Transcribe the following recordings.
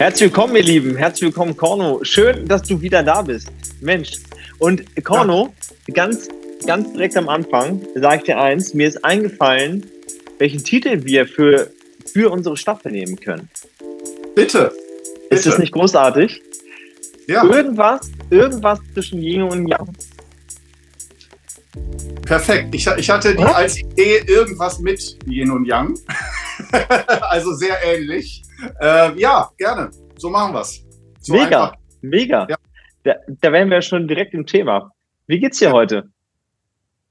Herzlich willkommen, ihr Lieben. Herzlich willkommen, Korno. Schön, dass du wieder da bist. Mensch. Und Korno, ja. ganz, ganz direkt am Anfang sage ich dir eins: Mir ist eingefallen, welchen Titel wir für, für unsere Staffel nehmen können. Bitte. Bitte. Ist das nicht großartig? Ja. Irgendwas, irgendwas zwischen Yin und Yang. Perfekt. Ich, ich hatte die als Idee irgendwas mit Yin und Yang. also sehr ähnlich. Äh, ja, gerne. So machen wir es. So mega, einfach. mega. Ja. Da, da wären wir schon direkt im Thema. Wie geht's dir ja. heute?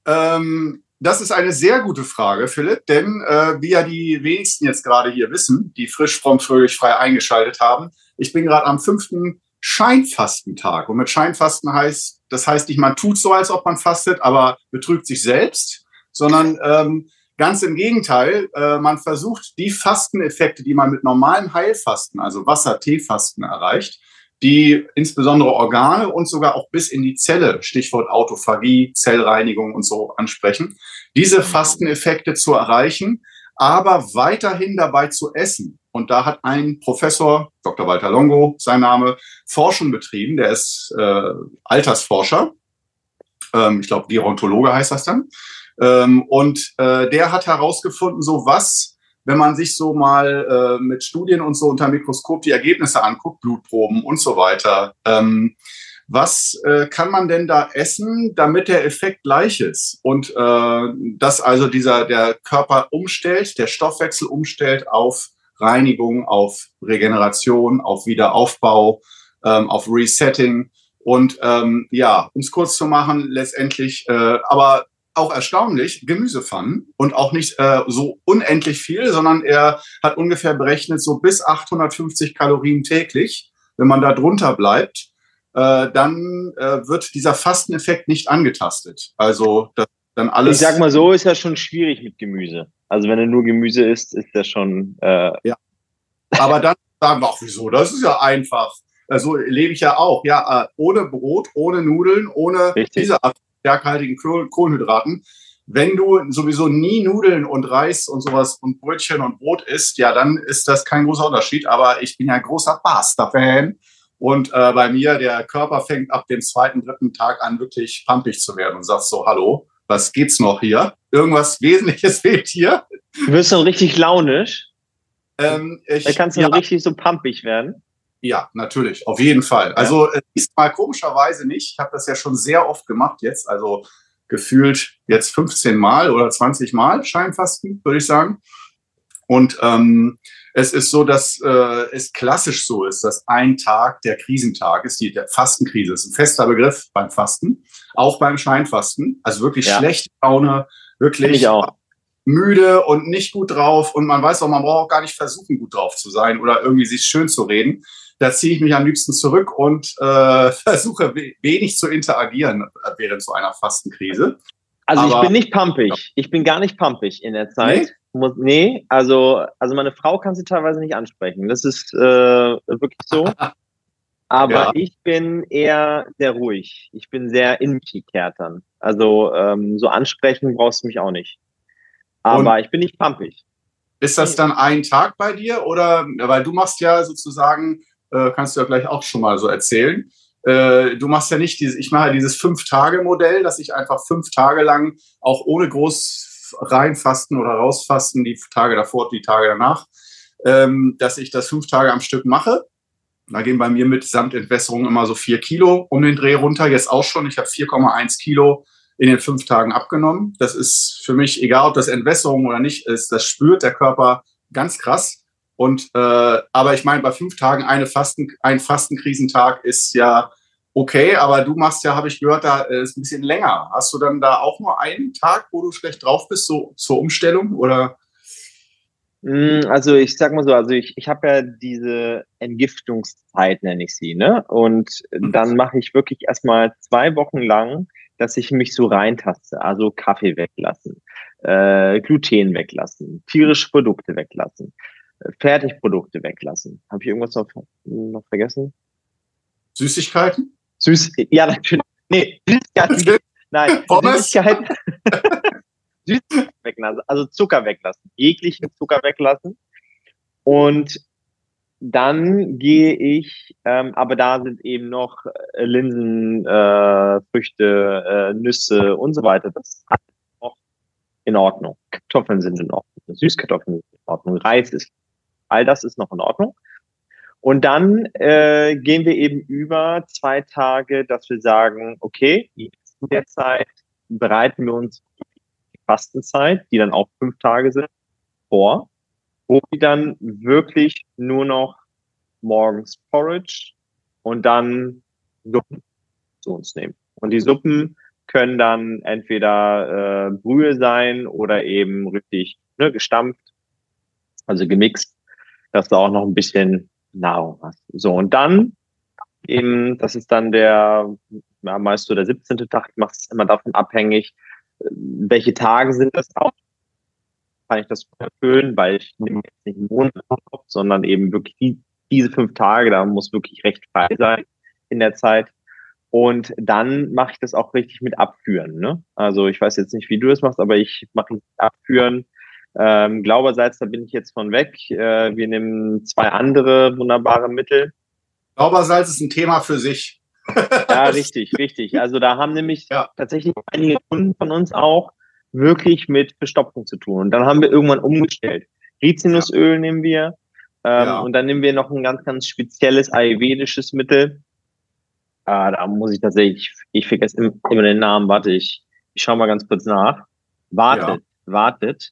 Ähm, das ist eine sehr gute Frage, Philipp, denn äh, wie ja die wenigsten jetzt gerade hier wissen, die frisch, prompt, fröhlich, frei eingeschaltet haben, ich bin gerade am fünften Scheinfastentag. Und mit Scheinfasten heißt, das heißt nicht, man tut so, als ob man fastet, aber betrügt sich selbst, sondern ähm, Ganz im Gegenteil, äh, man versucht die Fasteneffekte, die man mit normalem Heilfasten, also Wasser-Teefasten erreicht, die insbesondere Organe und sogar auch bis in die Zelle, Stichwort Autophagie, Zellreinigung und so ansprechen, diese Fasteneffekte zu erreichen, aber weiterhin dabei zu essen. Und da hat ein Professor, Dr. Walter Longo, sein Name, Forschung betrieben. Der ist äh, Altersforscher. Ähm, ich glaube, Gerontologe heißt das dann. Ähm, und äh, der hat herausgefunden, so was, wenn man sich so mal äh, mit Studien und so unter Mikroskop die Ergebnisse anguckt, Blutproben und so weiter, ähm, was äh, kann man denn da essen, damit der Effekt gleich ist? Und äh, dass also dieser der Körper umstellt, der Stoffwechsel umstellt auf Reinigung, auf Regeneration, auf Wiederaufbau, ähm, auf Resetting. Und ähm, ja, um es kurz zu machen, letztendlich, äh, aber auch erstaunlich, Gemüsepfannen und auch nicht äh, so unendlich viel, sondern er hat ungefähr berechnet, so bis 850 Kalorien täglich. Wenn man da drunter bleibt, äh, dann äh, wird dieser Fasteneffekt nicht angetastet. Also das, dann alles. Ich sag mal so, ist ja schon schwierig mit Gemüse. Also wenn er nur Gemüse isst, ist das schon. Äh ja. Aber dann sagen wir auch, wieso? Das ist ja einfach. Also lebe ich ja auch. Ja, äh, ohne Brot, ohne Nudeln, ohne Richtig. diese Art stärkhaltigen Kohlenhydraten. Wenn du sowieso nie Nudeln und Reis und sowas und Brötchen und Brot isst, ja, dann ist das kein großer Unterschied. Aber ich bin ja ein großer Pasta-Fan. Und äh, bei mir, der Körper fängt ab dem zweiten, dritten Tag an, wirklich pumpig zu werden und sagt so, hallo, was geht's noch hier? Irgendwas Wesentliches fehlt hier. Du wirst dann richtig launisch. Ähm, ich, da kannst du ja, richtig so pumpig werden. Ja, natürlich, auf jeden Fall. Also äh, diesmal komischerweise nicht. Ich habe das ja schon sehr oft gemacht jetzt, also gefühlt jetzt 15 Mal oder 20 Mal Scheinfasten, würde ich sagen. Und ähm, es ist so, dass äh, es klassisch so ist, dass ein Tag der Krisentag ist, die der Fastenkrise ist ein fester Begriff beim Fasten, auch beim Scheinfasten. Also wirklich ja. schlechte Laune, wirklich müde und nicht gut drauf. Und man weiß auch, man braucht auch gar nicht versuchen, gut drauf zu sein oder irgendwie sich schön zu reden da ziehe ich mich am liebsten zurück und äh, versuche wenig zu interagieren während so einer Fastenkrise. Also Aber, ich bin nicht pumpig. Ich bin gar nicht pumpig in der Zeit. Nee, Muss, nee also, also meine Frau kann sie teilweise nicht ansprechen. Das ist äh, wirklich so. Aber ja. ich bin eher sehr ruhig. Ich bin sehr in mich gekehrt dann. Also ähm, so ansprechen brauchst du mich auch nicht. Aber und ich bin nicht pumpig. Ist das dann ein Tag bei dir oder weil du machst ja sozusagen äh, kannst du ja gleich auch schon mal so erzählen. Äh, du machst ja nicht dieses, ich mache dieses Fünf-Tage-Modell, dass ich einfach fünf Tage lang auch ohne groß reinfasten oder rausfasten, die Tage davor, die Tage danach, ähm, dass ich das fünf Tage am Stück mache. Da gehen bei mir mit Samtentwässerung immer so vier Kilo um den Dreh runter. Jetzt auch schon. Ich habe 4,1 Kilo in den fünf Tagen abgenommen. Das ist für mich, egal ob das Entwässerung oder nicht ist, das spürt der Körper ganz krass. Und äh, aber ich meine, bei fünf Tagen eine Fasten, ein Fastenkrisentag ist ja okay, aber du machst ja, habe ich gehört, da äh, ist ein bisschen länger. Hast du dann da auch nur einen Tag, wo du schlecht drauf bist, so zur Umstellung oder? Mm, also ich sag mal so, also ich, ich habe ja diese Entgiftungszeit, nenne ich sie, ne? Und mhm. dann mache ich wirklich erstmal zwei Wochen lang, dass ich mich so reintaste, also Kaffee weglassen, äh, Gluten weglassen, tierische Produkte weglassen. Fertigprodukte weglassen. Habe ich irgendwas noch, noch vergessen? Süßigkeiten? Süß, ja, natürlich. Nee, Süßigkeiten. Nein, Süßigkeiten. Süßigkeiten weglassen, also Zucker weglassen, jeglichen Zucker weglassen. Und dann gehe ich, ähm, aber da sind eben noch äh, Linsen, äh, Früchte, äh, Nüsse und so weiter. Das ist noch in Ordnung. Kartoffeln sind in Ordnung. Süßkartoffeln sind in Ordnung. Reis ist, all das ist noch in Ordnung. Und dann äh, gehen wir eben über zwei Tage, dass wir sagen, okay, in der Zeit bereiten wir uns die Fastenzeit, die dann auch fünf Tage sind, vor, wo wir dann wirklich nur noch morgens Porridge und dann Suppen zu uns nehmen. Und die Suppen können dann entweder äh, Brühe sein oder eben richtig ne, gestampft, also gemixt, dass du auch noch ein bisschen Nahrung hast. So, und dann eben, das ist dann der, ja, meist so der 17. Tag, ich mache es immer davon abhängig, welche Tage sind das auch. Kann ich das erfüllen, weil ich nehme jetzt nicht einen Monat auf, sondern eben wirklich die, diese fünf Tage, da muss wirklich recht frei sein in der Zeit. Und dann mache ich das auch richtig mit Abführen. Ne? Also ich weiß jetzt nicht, wie du das machst, aber ich mache Abführen ähm, Glaubersalz, da bin ich jetzt von weg. Äh, wir nehmen zwei andere wunderbare Mittel. Glaubersalz ist ein Thema für sich. ja, richtig, richtig. Also da haben nämlich ja. tatsächlich einige Kunden von uns auch wirklich mit Verstopfung zu tun. Und dann haben wir irgendwann umgestellt. Rizinusöl ja. nehmen wir. Ähm, ja. Und dann nehmen wir noch ein ganz, ganz spezielles ayurvedisches Mittel. Ah, da muss ich tatsächlich, ich vergesse immer den Namen, warte, ich, ich schau mal ganz kurz nach. Wartet, wartet.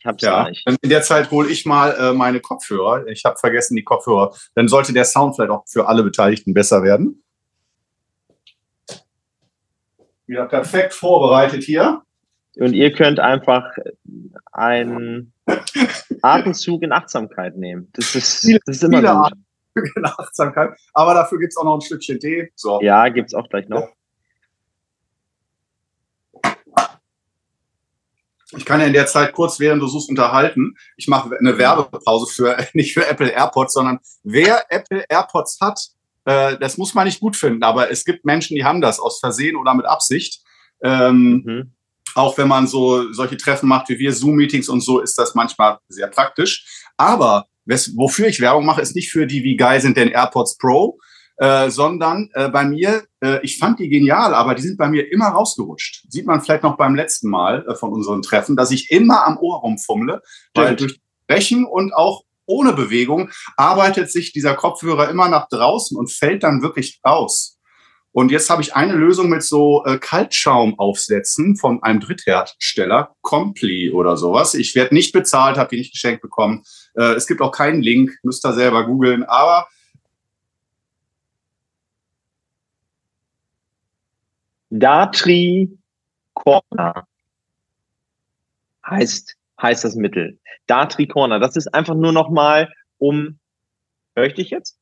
Ich hab's ja. nicht. In der Zeit hole ich mal äh, meine Kopfhörer. Ich habe vergessen die Kopfhörer. Dann sollte der Sound vielleicht auch für alle Beteiligten besser werden. Wieder perfekt vorbereitet hier. Und ihr könnt einfach einen Atemzug in Achtsamkeit nehmen. Das ist, das ist immer gut. In Achtsamkeit. Aber dafür gibt es auch noch ein Stückchen Tee. So. Ja, gibt es auch gleich noch. Ich kann ja in der Zeit kurz, während du suchst, unterhalten. Ich mache eine Werbepause für, nicht für Apple AirPods, sondern wer Apple AirPods hat, äh, das muss man nicht gut finden. Aber es gibt Menschen, die haben das aus Versehen oder mit Absicht. Ähm, mhm. Auch wenn man so solche Treffen macht wie wir, Zoom-Meetings und so, ist das manchmal sehr praktisch. Aber wofür ich Werbung mache, ist nicht für die, wie geil sind denn AirPods Pro, äh, sondern äh, bei mir, äh, ich fand die genial, aber die sind bei mir immer rausgerutscht. Sieht man vielleicht noch beim letzten Mal äh, von unseren Treffen, dass ich immer am Ohr rumfummle, weil durch Brechen und auch ohne Bewegung arbeitet sich dieser Kopfhörer immer nach draußen und fällt dann wirklich raus. Und jetzt habe ich eine Lösung mit so äh, Kaltschaumaufsätzen von einem Dritthersteller, Compli oder sowas. Ich werde nicht bezahlt, habe die nicht geschenkt bekommen. Äh, es gibt auch keinen Link, müsst ihr selber googeln. Aber Datri Corner heißt, heißt das Mittel. Datri Corner. Das ist einfach nur noch mal um, höre ich dich jetzt?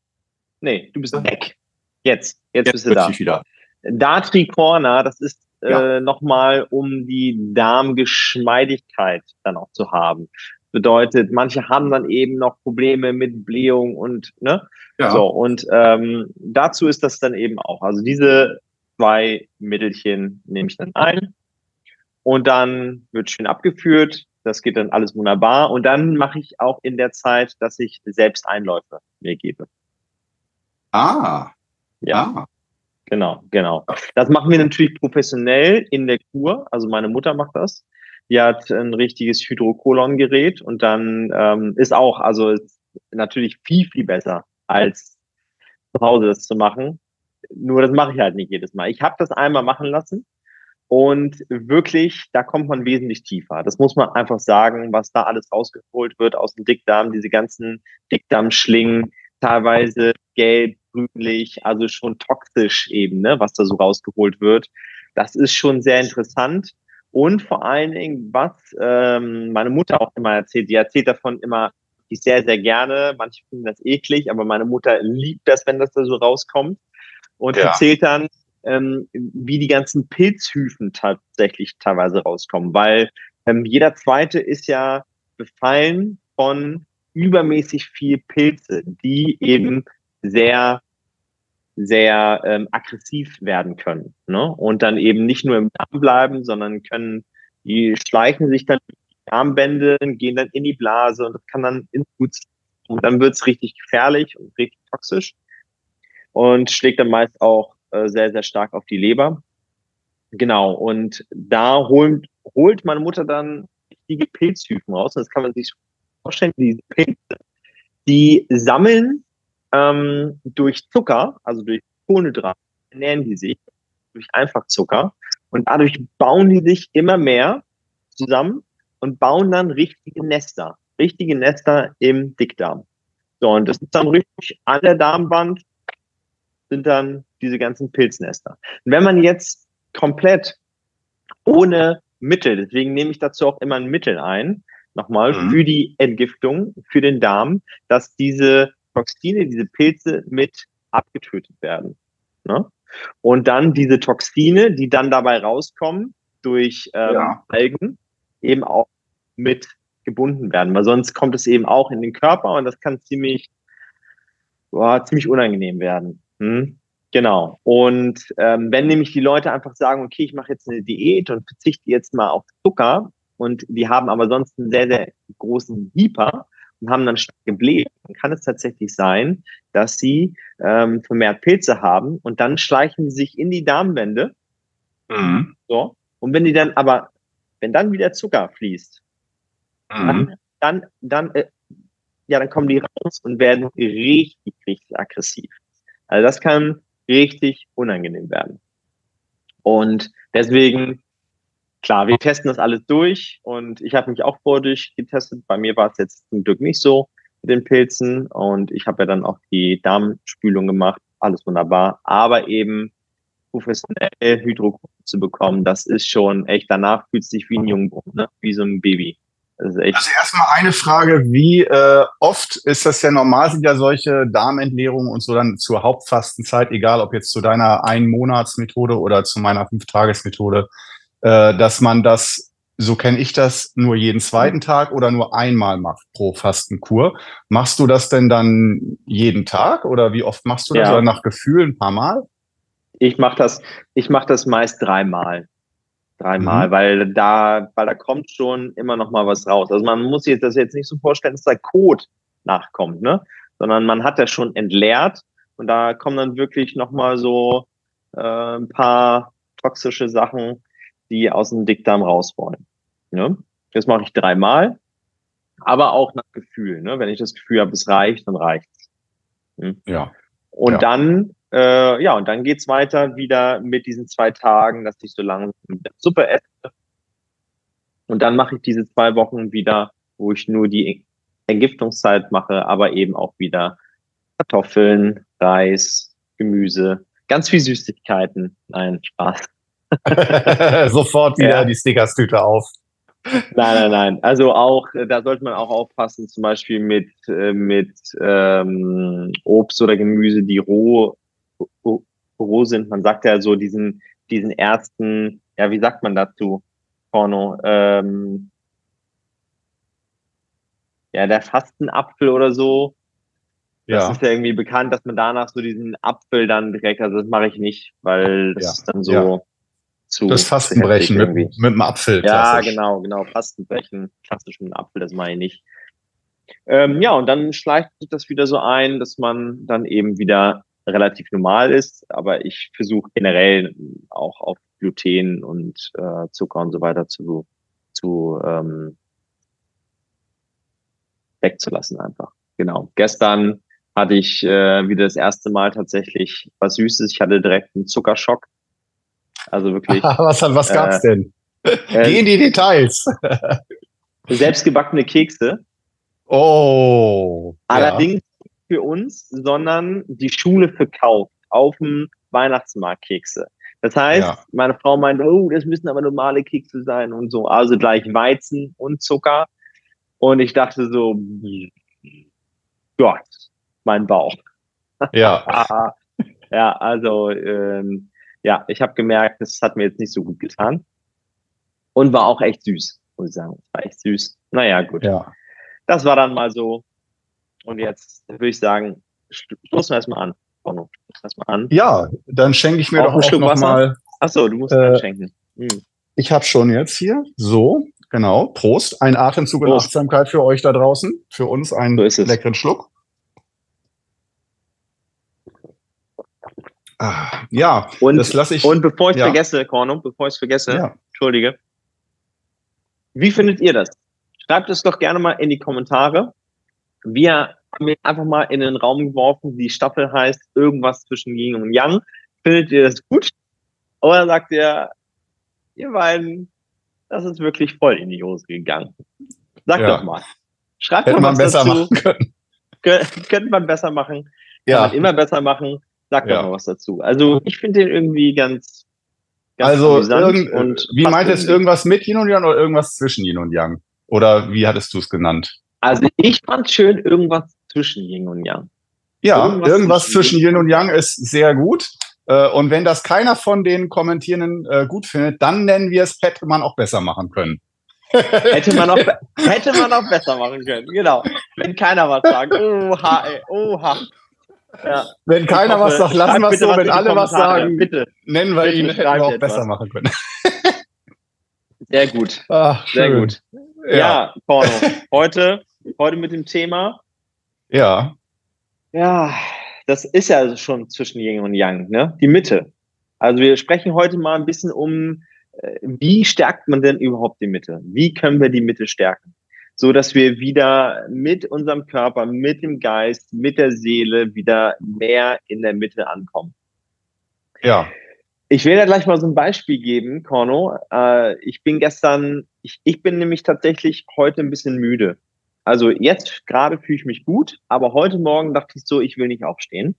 Nee, du bist weg. Jetzt, jetzt, jetzt bist du da. Wieder. Datri Corner, das ist ja. äh, nochmal, um die Darmgeschmeidigkeit dann auch zu haben. Bedeutet, manche haben dann eben noch Probleme mit Blähung und ne? Ja. So, und ähm, dazu ist das dann eben auch. Also diese zwei Mittelchen nehme ich dann ein und dann wird schön abgeführt. Das geht dann alles wunderbar. Und dann mache ich auch in der Zeit, dass ich selbst Einläufe mir gebe. Ah. Ja. Ah. Genau, genau. Das machen wir natürlich professionell in der Kur. Also meine Mutter macht das. Die hat ein richtiges Hydrokolon-Gerät und dann ähm, ist auch, also ist natürlich viel, viel besser als zu Hause das zu machen. Nur das mache ich halt nicht jedes Mal. Ich habe das einmal machen lassen und wirklich, da kommt man wesentlich tiefer. Das muss man einfach sagen, was da alles rausgeholt wird aus dem Dickdarm, diese ganzen Dickdarmschlingen, teilweise gelb, grünlich, also schon toxisch eben, ne, was da so rausgeholt wird. Das ist schon sehr interessant. Und vor allen Dingen, was ähm, meine Mutter auch immer erzählt, die erzählt davon immer die sehr, sehr gerne. Manche finden das eklig, aber meine Mutter liebt das, wenn das da so rauskommt und ja. erzählt dann, ähm, wie die ganzen Pilzhyphen tatsächlich teilweise rauskommen, weil ähm, jeder zweite ist ja befallen von übermäßig viel Pilze, die eben sehr sehr ähm, aggressiv werden können ne? und dann eben nicht nur im Darm bleiben, sondern können die schleichen sich dann die Darmbände, gehen dann in die Blase und das kann dann ins Blut Und dann wird es richtig gefährlich und richtig toxisch und schlägt dann meist auch äh, sehr, sehr stark auf die Leber. Genau, und da holt, holt meine Mutter dann richtige Pilzhyphen raus. Und das kann man sich vorstellen, diese Pilze, die sammeln ähm, durch Zucker, also durch Kohlenhydrate, ernähren die sich durch Einfachzucker und dadurch bauen die sich immer mehr zusammen und bauen dann richtige Nester, richtige Nester im Dickdarm. So, und das ist dann richtig an der Darmwand sind dann diese ganzen Pilznester. Und wenn man jetzt komplett ohne Mittel, deswegen nehme ich dazu auch immer ein Mittel ein, nochmal, mhm. für die Entgiftung, für den Darm, dass diese Toxine, diese Pilze mit abgetötet werden. Ne? Und dann diese Toxine, die dann dabei rauskommen durch ähm, ja. Algen, eben auch mit gebunden werden, weil sonst kommt es eben auch in den Körper und das kann ziemlich, boah, ziemlich unangenehm werden. Hm? Genau. Und ähm, wenn nämlich die Leute einfach sagen, okay, ich mache jetzt eine Diät und verzichte jetzt mal auf Zucker und die haben aber sonst einen sehr, sehr großen Hyper und haben dann stark gebläht, dann kann es tatsächlich sein, dass sie ähm, vermehrt Pilze haben und dann schleichen sie sich in die Darmwände. Mhm. So. Und wenn die dann aber, wenn dann wieder Zucker fließt, mhm. dann, dann, dann, äh, ja, dann kommen die raus und werden richtig, richtig aggressiv. Also das kann richtig unangenehm werden. Und deswegen, klar, wir testen das alles durch und ich habe mich auch vor durchgetestet. Bei mir war es jetzt zum Glück nicht so mit den Pilzen und ich habe ja dann auch die Darmspülung gemacht. Alles wunderbar. Aber eben professionell Hydrokultur zu bekommen, das ist schon echt, danach fühlt sich wie ein Jungbruch, ne? wie so ein Baby. Also erstmal eine Frage, wie äh, oft ist das ja normal, sind ja solche Darmentleerungen und so dann zur Hauptfastenzeit, egal ob jetzt zu deiner Ein-Monats-Methode oder zu meiner Fünf-Tages-Methode, äh, dass man das, so kenne ich das, nur jeden zweiten Tag oder nur einmal macht pro Fastenkur. Machst du das denn dann jeden Tag oder wie oft machst du das? Ja. Oder nach Gefühl ein paar Mal? Ich mache das, ich mache das meist dreimal. Dreimal, mhm. weil da, weil da kommt schon immer noch mal was raus. Also man muss sich das jetzt nicht so vorstellen, dass da Code nachkommt, ne? Sondern man hat ja schon entleert und da kommen dann wirklich noch mal so äh, ein paar toxische Sachen, die aus dem Dickdarm raus wollen. Ne? Das mache ich dreimal, aber auch nach Gefühl. Ne? Wenn ich das Gefühl habe, es reicht, dann reicht's. Hm? Ja. Und ja. dann äh, ja, und dann geht's weiter wieder mit diesen zwei Tagen, dass ich so lange Suppe esse. Und dann mache ich diese zwei Wochen wieder, wo ich nur die Entgiftungszeit mache, aber eben auch wieder Kartoffeln, Reis, Gemüse, ganz viel Süßigkeiten. Nein, Spaß. Sofort wieder ja. die Stickers-Tüte auf. Nein, nein, nein. Also auch, da sollte man auch aufpassen, zum Beispiel mit, äh, mit ähm, Obst oder Gemüse, die roh roh sind. Man sagt ja so diesen, diesen ersten, ja, wie sagt man dazu, Porno? Ähm, ja, der Fastenapfel oder so. Das ja. ist ja irgendwie bekannt, dass man danach so diesen Apfel dann direkt, also das mache ich nicht, weil das ja. ist dann so ja. zu. Das Fastenbrechen mit, mit dem Apfel. Ja, genau, genau. Fastenbrechen, klassisch mit dem Apfel, das mache ich nicht. Ähm, ja, und dann schleicht sich das wieder so ein, dass man dann eben wieder relativ normal ist, aber ich versuche generell auch auf Gluten und äh, Zucker und so weiter zu, zu ähm, wegzulassen einfach. Genau. Gestern hatte ich äh, wieder das erste Mal tatsächlich was Süßes. Ich hatte direkt einen Zuckerschock. Also wirklich. was was gab's äh, denn? Äh, Geh in die Details. selbstgebackene Kekse. Oh. Allerdings für uns, sondern die Schule verkauft auf dem Weihnachtsmarkt Kekse. Das heißt, ja. meine Frau meint, oh, das müssen aber normale Kekse sein und so, also gleich Weizen und Zucker. Und ich dachte so, Gott, mein Bauch. Ja. ja, also ähm, ja, ich habe gemerkt, das hat mir jetzt nicht so gut getan. Und war auch echt süß, muss ich sagen. War echt süß. Naja, gut. Ja. Das war dann mal so und jetzt würde ich sagen, stoßen wir erstmal an. Erstmal an. Ja, dann schenke ich mir auch doch auch noch mal. Achso, du musst äh, schenken. Hm. Ich habe schon jetzt hier so Genau. Prost. Ein Atemzug und Achtsamkeit für euch da draußen. Für uns einen so leckeren Schluck. Ah, ja, und, das lasse ich. Und bevor ich ja. vergesse, Korno, bevor ich es vergesse, ja. entschuldige. Wie findet ihr das? Schreibt es doch gerne mal in die Kommentare. Wir haben einfach mal in den Raum geworfen, die Staffel heißt irgendwas zwischen Yin und Yang. Findet ihr das gut? Oder sagt ihr, ihr beiden, das ist wirklich voll in die Hose gegangen? Sagt ja. doch mal. Schreibt Hätte mal was besser dazu. machen können. Könnte man besser machen. Ja. Kann man immer besser machen. Sag ja. doch mal was dazu. Also ich finde den irgendwie ganz, ganz Also irgend, wie meint es irgendwas mit Yin und Yang oder irgendwas zwischen Yin und Yang? Oder wie hattest du es genannt? Also ich fand schön irgendwas zwischen Yin und Yang. Ja, irgendwas, irgendwas zwischen Yin und Yang ist sehr gut. Äh, und wenn das keiner von den Kommentierenden äh, gut findet, dann nennen wir es, hätte man auch besser machen können. hätte, man auch, hätte man auch besser machen können, genau. Wenn keiner was sagt. Oha, ey, oha. Ja. Wenn keiner hoffe, was sagt, lassen wir es so. Wenn alle was sagen, bitte. nennen wir bitte ihn, hätten wir auch besser was. machen können. Sehr gut. Ach, Sehr gut. Ja, ja Porno. Heute, heute mit dem Thema. Ja. Ja, das ist ja schon zwischen Yin und Yang, ne? Die Mitte. Also wir sprechen heute mal ein bisschen um, äh, wie stärkt man denn überhaupt die Mitte? Wie können wir die Mitte stärken? so dass wir wieder mit unserem Körper, mit dem Geist, mit der Seele wieder mehr in der Mitte ankommen. Ja. Ich will da gleich mal so ein Beispiel geben, Korno. Äh, ich bin gestern, ich, ich bin nämlich tatsächlich heute ein bisschen müde. Also jetzt gerade fühle ich mich gut, aber heute Morgen dachte ich so, ich will nicht aufstehen.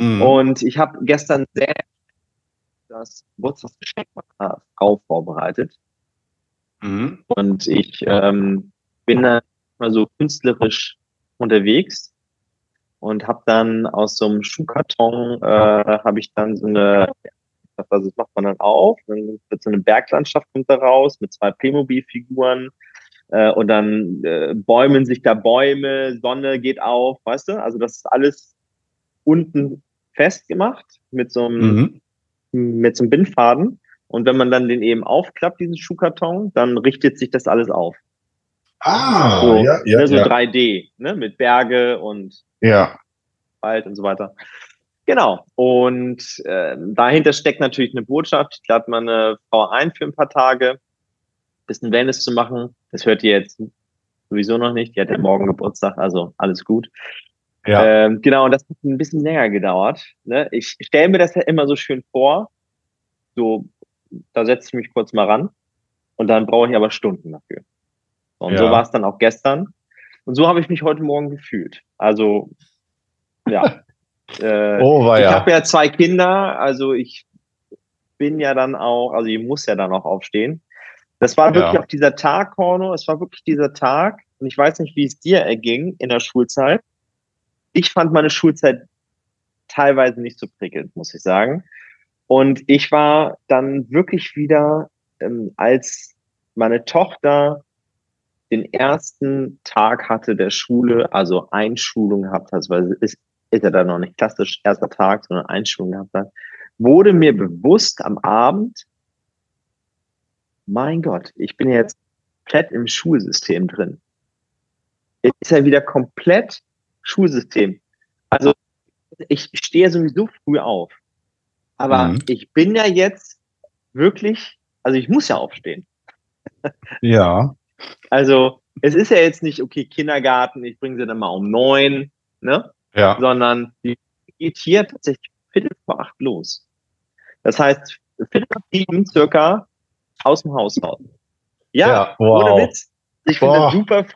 Mhm. Und ich habe gestern sehr das Geburtstagsgeschenk meiner Frau vorbereitet. Mhm. Und ich ähm, bin dann mal so künstlerisch unterwegs und habe dann aus so einem Schuhkarton äh, habe ich dann so eine also das macht man dann auf, dann wird so eine Berglandschaft kommt da raus mit zwei Playmobil-Figuren äh, und dann äh, bäumen sich da Bäume, Sonne geht auf, weißt du? Also das ist alles unten festgemacht mit so einem mhm. mit so einem Bindfaden und wenn man dann den eben aufklappt, diesen Schuhkarton, dann richtet sich das alles auf. Ah, so, ja, ja, ne, so ja. 3D, ne, mit Berge und ja. Wald und so weiter. Genau. Und äh, dahinter steckt natürlich eine Botschaft. Ich lade meine Frau ein für ein paar Tage, bisschen Wellness zu machen. Das hört ihr jetzt sowieso noch nicht. Die hat ja morgen Geburtstag, also alles gut. Ja. Ähm, genau, und das hat ein bisschen länger gedauert. Ne? Ich stelle mir das ja immer so schön vor. So, da setze ich mich kurz mal ran. Und dann brauche ich aber Stunden dafür. Und ja. so war es dann auch gestern. Und so habe ich mich heute Morgen gefühlt. Also, ja. äh, oh, ich ja. habe ja zwei Kinder, also ich bin ja dann auch, also ich muss ja dann auch aufstehen. Das war wirklich ja. auch dieser Tag, Korno, es war wirklich dieser Tag. Und ich weiß nicht, wie es dir erging in der Schulzeit. Ich fand meine Schulzeit teilweise nicht so prickelnd, muss ich sagen. Und ich war dann wirklich wieder, ähm, als meine Tochter den ersten Tag hatte der Schule, also Einschulung gehabt hat, weil es ist, ja dann noch nicht klassisch erster Tag, sondern Einschulung gehabt hat, wurde mir bewusst am Abend, mein Gott, ich bin jetzt komplett im Schulsystem drin. Jetzt ist ja wieder komplett Schulsystem. Also ich stehe sowieso früh auf. Aber mhm. ich bin ja jetzt wirklich, also ich muss ja aufstehen. Ja. Also es ist ja jetzt nicht, okay, Kindergarten, ich bringe sie dann mal um neun, ne? Ja. Sondern die geht hier tatsächlich Viertel vor acht los. Das heißt, Viertel vor sieben circa aus dem Haus raus. Ja, ja wow. ohne Witz. Ich finde das super.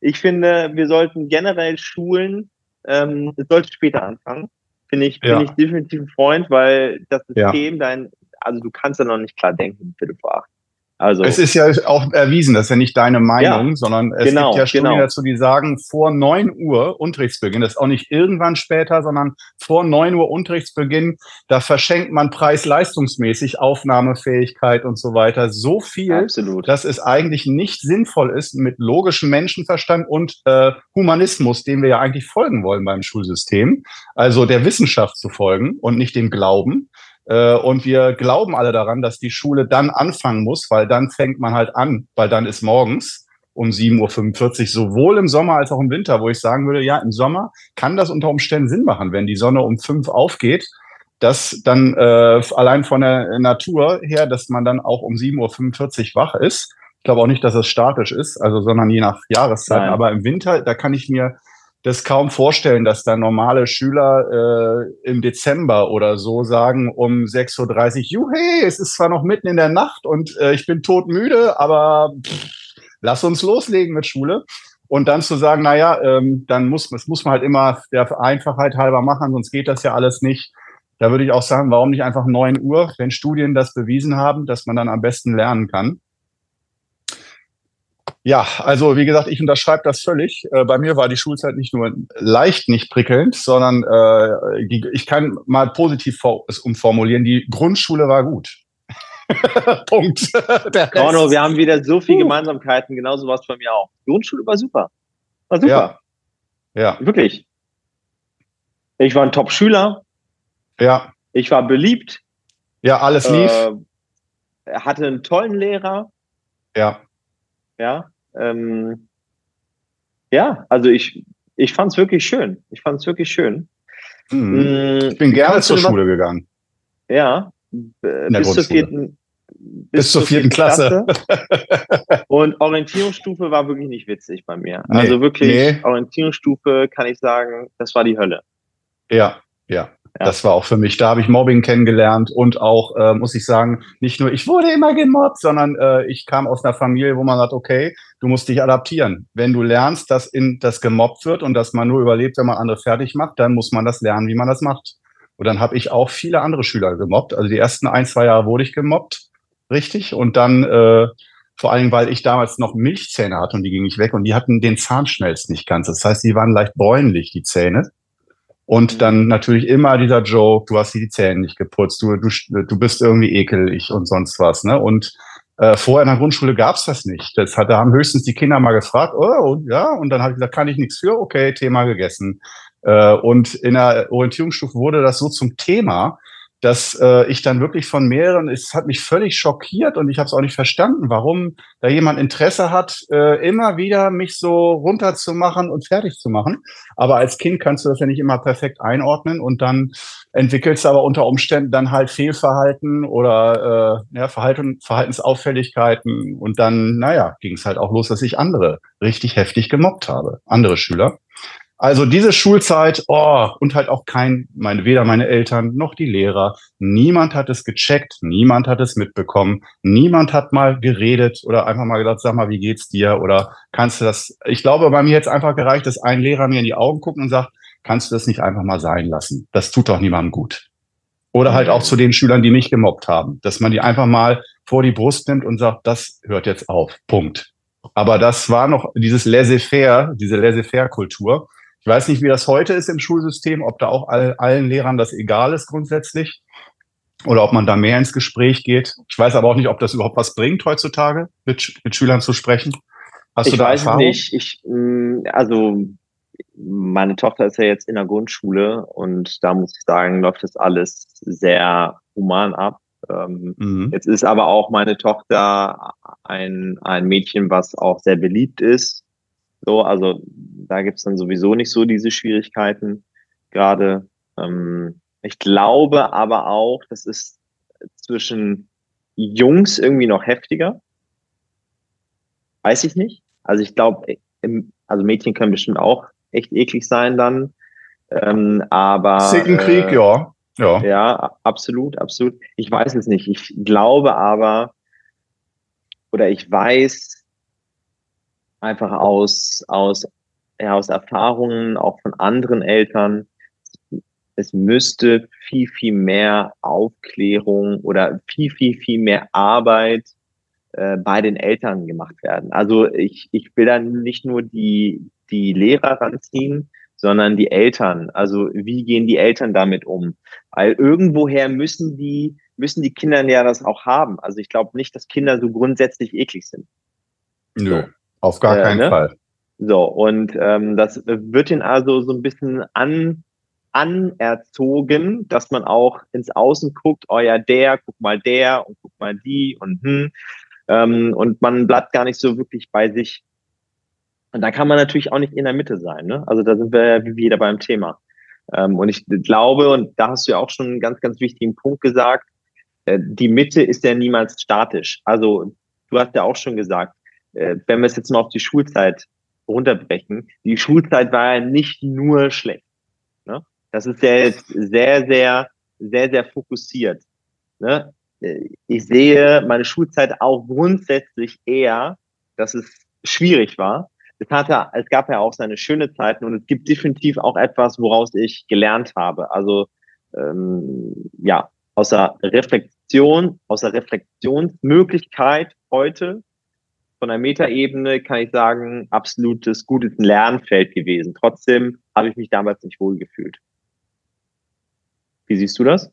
Ich finde, wir sollten generell Schulen, ähm, es sollte später anfangen. Finde ich, ja. bin ich definitiv ein Freund, weil das System ja. dein, also du kannst ja noch nicht klar denken, Viertel vor acht. Also, es ist ja auch erwiesen, das ist ja nicht deine Meinung, ja, sondern es genau, gibt ja Studien genau. dazu, die sagen, vor neun Uhr Unterrichtsbeginn, das ist auch nicht irgendwann später, sondern vor neun Uhr Unterrichtsbeginn, da verschenkt man preis-leistungsmäßig Aufnahmefähigkeit und so weiter so viel, Absolut. dass es eigentlich nicht sinnvoll ist, mit logischem Menschenverstand und äh, Humanismus, dem wir ja eigentlich folgen wollen beim Schulsystem, also der Wissenschaft zu folgen und nicht dem Glauben, und wir glauben alle daran, dass die Schule dann anfangen muss, weil dann fängt man halt an, weil dann ist morgens um 7.45 Uhr, sowohl im Sommer als auch im Winter, wo ich sagen würde, ja, im Sommer kann das unter Umständen Sinn machen, wenn die Sonne um fünf aufgeht, dass dann äh, allein von der Natur her, dass man dann auch um 7.45 Uhr wach ist. Ich glaube auch nicht, dass es statisch ist, also sondern je nach Jahreszeit. Nein. Aber im Winter, da kann ich mir das kaum vorstellen, dass da normale Schüler äh, im Dezember oder so sagen um 6.30 Uhr, juhe, es ist zwar noch mitten in der Nacht und äh, ich bin todmüde, aber pff, lass uns loslegen mit Schule. Und dann zu sagen, naja, ähm, dann muss, das muss man halt immer der Einfachheit halber machen, sonst geht das ja alles nicht. Da würde ich auch sagen, warum nicht einfach 9 Uhr, wenn Studien das bewiesen haben, dass man dann am besten lernen kann. Ja, also wie gesagt, ich unterschreibe das völlig. Äh, bei mir war die Schulzeit nicht nur leicht nicht prickelnd, sondern äh, die, ich kann mal positiv vor, es umformulieren. Die Grundschule war gut. Punkt. Orno, wir haben wieder so viele uh. Gemeinsamkeiten. Genauso war es bei mir auch. Die Grundschule war super. War super. Ja. ja. Wirklich. Ich war ein Top-Schüler. Ja. Ich war beliebt. Ja, alles lief. Äh, hatte einen tollen Lehrer. Ja. Ja. Ähm, ja, also ich, ich fand es wirklich schön. Ich fand es wirklich schön. Mhm. Ich bin gerne zur Schule gegangen. Ja, bis zur vierten, bis, bis zur vierten, Klasse. Klasse. Und Orientierungsstufe war wirklich nicht witzig bei mir. Nee, also wirklich, nee. Orientierungsstufe kann ich sagen, das war die Hölle. Ja, ja. Das war auch für mich. Da habe ich Mobbing kennengelernt und auch, äh, muss ich sagen, nicht nur ich wurde immer gemobbt, sondern äh, ich kam aus einer Familie, wo man sagt, okay, du musst dich adaptieren. Wenn du lernst, dass in das gemobbt wird und dass man nur überlebt, wenn man andere fertig macht, dann muss man das lernen, wie man das macht. Und dann habe ich auch viele andere Schüler gemobbt. Also die ersten ein, zwei Jahre wurde ich gemobbt, richtig. Und dann äh, vor allem, weil ich damals noch Milchzähne hatte und die gingen nicht weg und die hatten den Zahnschmelz nicht ganz. Das heißt, die waren leicht bräunlich, die Zähne. Und mhm. dann natürlich immer dieser Joke, du hast die Zähne nicht geputzt, du, du, du bist irgendwie ekelig und sonst was. Ne? Und äh, vorher in der Grundschule gab's das nicht. Das hat, da haben höchstens die Kinder mal gefragt, oh ja, und dann habe ich gesagt, kann ich nichts für, okay, Thema gegessen. Äh, und in der Orientierungsstufe wurde das so zum Thema, dass äh, ich dann wirklich von mehreren, es hat mich völlig schockiert und ich habe es auch nicht verstanden, warum da jemand Interesse hat, äh, immer wieder mich so runterzumachen und fertig zu machen. Aber als Kind kannst du das ja nicht immer perfekt einordnen und dann entwickelst du aber unter Umständen dann halt Fehlverhalten oder äh, ja, Verhalten, Verhaltensauffälligkeiten und dann, naja, ging es halt auch los, dass ich andere richtig heftig gemobbt habe, andere Schüler. Also diese Schulzeit, oh, und halt auch kein, meine, weder meine Eltern noch die Lehrer. Niemand hat es gecheckt, niemand hat es mitbekommen, niemand hat mal geredet oder einfach mal gedacht, sag mal, wie geht's dir? Oder kannst du das? Ich glaube, bei mir jetzt einfach gereicht, dass ein Lehrer mir in die Augen guckt und sagt, kannst du das nicht einfach mal sein lassen? Das tut doch niemandem gut. Oder halt auch zu den Schülern, die mich gemobbt haben, dass man die einfach mal vor die Brust nimmt und sagt, das hört jetzt auf. Punkt. Aber das war noch dieses laissez-faire, diese laissez-faire-Kultur. Ich weiß nicht, wie das heute ist im Schulsystem, ob da auch all, allen Lehrern das egal ist grundsätzlich oder ob man da mehr ins Gespräch geht. Ich weiß aber auch nicht, ob das überhaupt was bringt heutzutage, mit, mit Schülern zu sprechen. Hast ich du da weiß Erfahrung? nicht. Ich, mm, also meine Tochter ist ja jetzt in der Grundschule und da muss ich sagen, läuft das alles sehr human ab. Ähm, mhm. Jetzt ist aber auch meine Tochter ein, ein Mädchen, was auch sehr beliebt ist so, also da gibt's dann sowieso nicht so diese Schwierigkeiten gerade. Ähm, ich glaube aber auch, das ist zwischen Jungs irgendwie noch heftiger. Weiß ich nicht. Also ich glaube, also Mädchen können bestimmt auch echt eklig sein dann. Ähm, aber. Sickenkrieg, äh, ja. ja. Ja, absolut, absolut. Ich weiß es nicht. Ich glaube aber, oder ich weiß, einfach aus, aus, ja, aus Erfahrungen auch von anderen Eltern, es müsste viel, viel mehr Aufklärung oder viel, viel, viel mehr Arbeit äh, bei den Eltern gemacht werden. Also ich, ich will dann nicht nur die, die Lehrer ranziehen, sondern die Eltern. Also wie gehen die Eltern damit um? Weil irgendwoher müssen die, müssen die Kinder ja das auch haben. Also ich glaube nicht, dass Kinder so grundsätzlich eklig sind. Nö. So. Auf gar äh, keinen ne? Fall. So, und ähm, das wird ihn also so ein bisschen an, anerzogen, dass man auch ins Außen guckt, oh ja, der, guck mal der und guck mal die und hm. Ähm, und man bleibt gar nicht so wirklich bei sich. Und da kann man natürlich auch nicht in der Mitte sein. Ne? Also da sind wir wieder beim Thema. Ähm, und ich glaube, und da hast du ja auch schon einen ganz, ganz wichtigen Punkt gesagt, äh, die Mitte ist ja niemals statisch. Also du hast ja auch schon gesagt, äh, wenn wir es jetzt mal auf die Schulzeit runterbrechen, die Schulzeit war ja nicht nur schlecht. Ne? Das ist ja jetzt sehr, sehr, sehr, sehr fokussiert. Ne? Ich sehe meine Schulzeit auch grundsätzlich eher, dass es schwierig war. Es, hatte, es gab ja auch seine schöne Zeiten und es gibt definitiv auch etwas, woraus ich gelernt habe. Also ähm, ja, außer Reflexion, außer Reflexionsmöglichkeit heute von der Metaebene kann ich sagen, absolutes gutes Lernfeld gewesen. Trotzdem habe ich mich damals nicht wohl gefühlt. Wie siehst du das?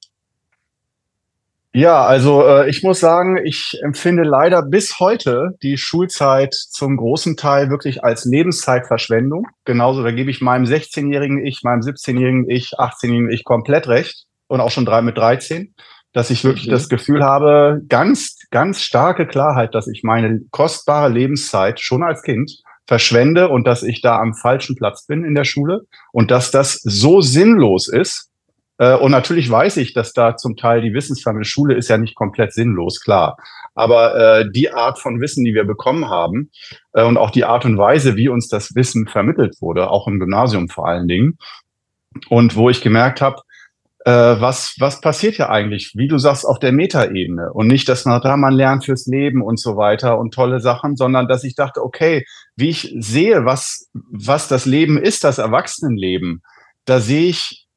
Ja, also äh, ich muss sagen, ich empfinde leider bis heute die Schulzeit zum großen Teil wirklich als Lebenszeitverschwendung. Genauso, da gebe ich meinem 16-jährigen Ich, meinem 17-jährigen Ich, 18-jährigen Ich komplett recht und auch schon drei mit 13 dass ich wirklich mhm. das Gefühl habe, ganz, ganz starke Klarheit, dass ich meine kostbare Lebenszeit schon als Kind verschwende und dass ich da am falschen Platz bin in der Schule und dass das so sinnlos ist. Äh, und natürlich weiß ich, dass da zum Teil die Wissensvermittlung Schule ist ja nicht komplett sinnlos, klar. Aber äh, die Art von Wissen, die wir bekommen haben äh, und auch die Art und Weise, wie uns das Wissen vermittelt wurde, auch im Gymnasium vor allen Dingen, und wo ich gemerkt habe, äh, was, was passiert ja eigentlich, wie du sagst, auf der Metaebene und nicht, dass man da man lernt fürs Leben und so weiter und tolle Sachen, sondern dass ich dachte, okay, wie ich sehe, was, was das Leben ist, das Erwachsenenleben, da sehe ich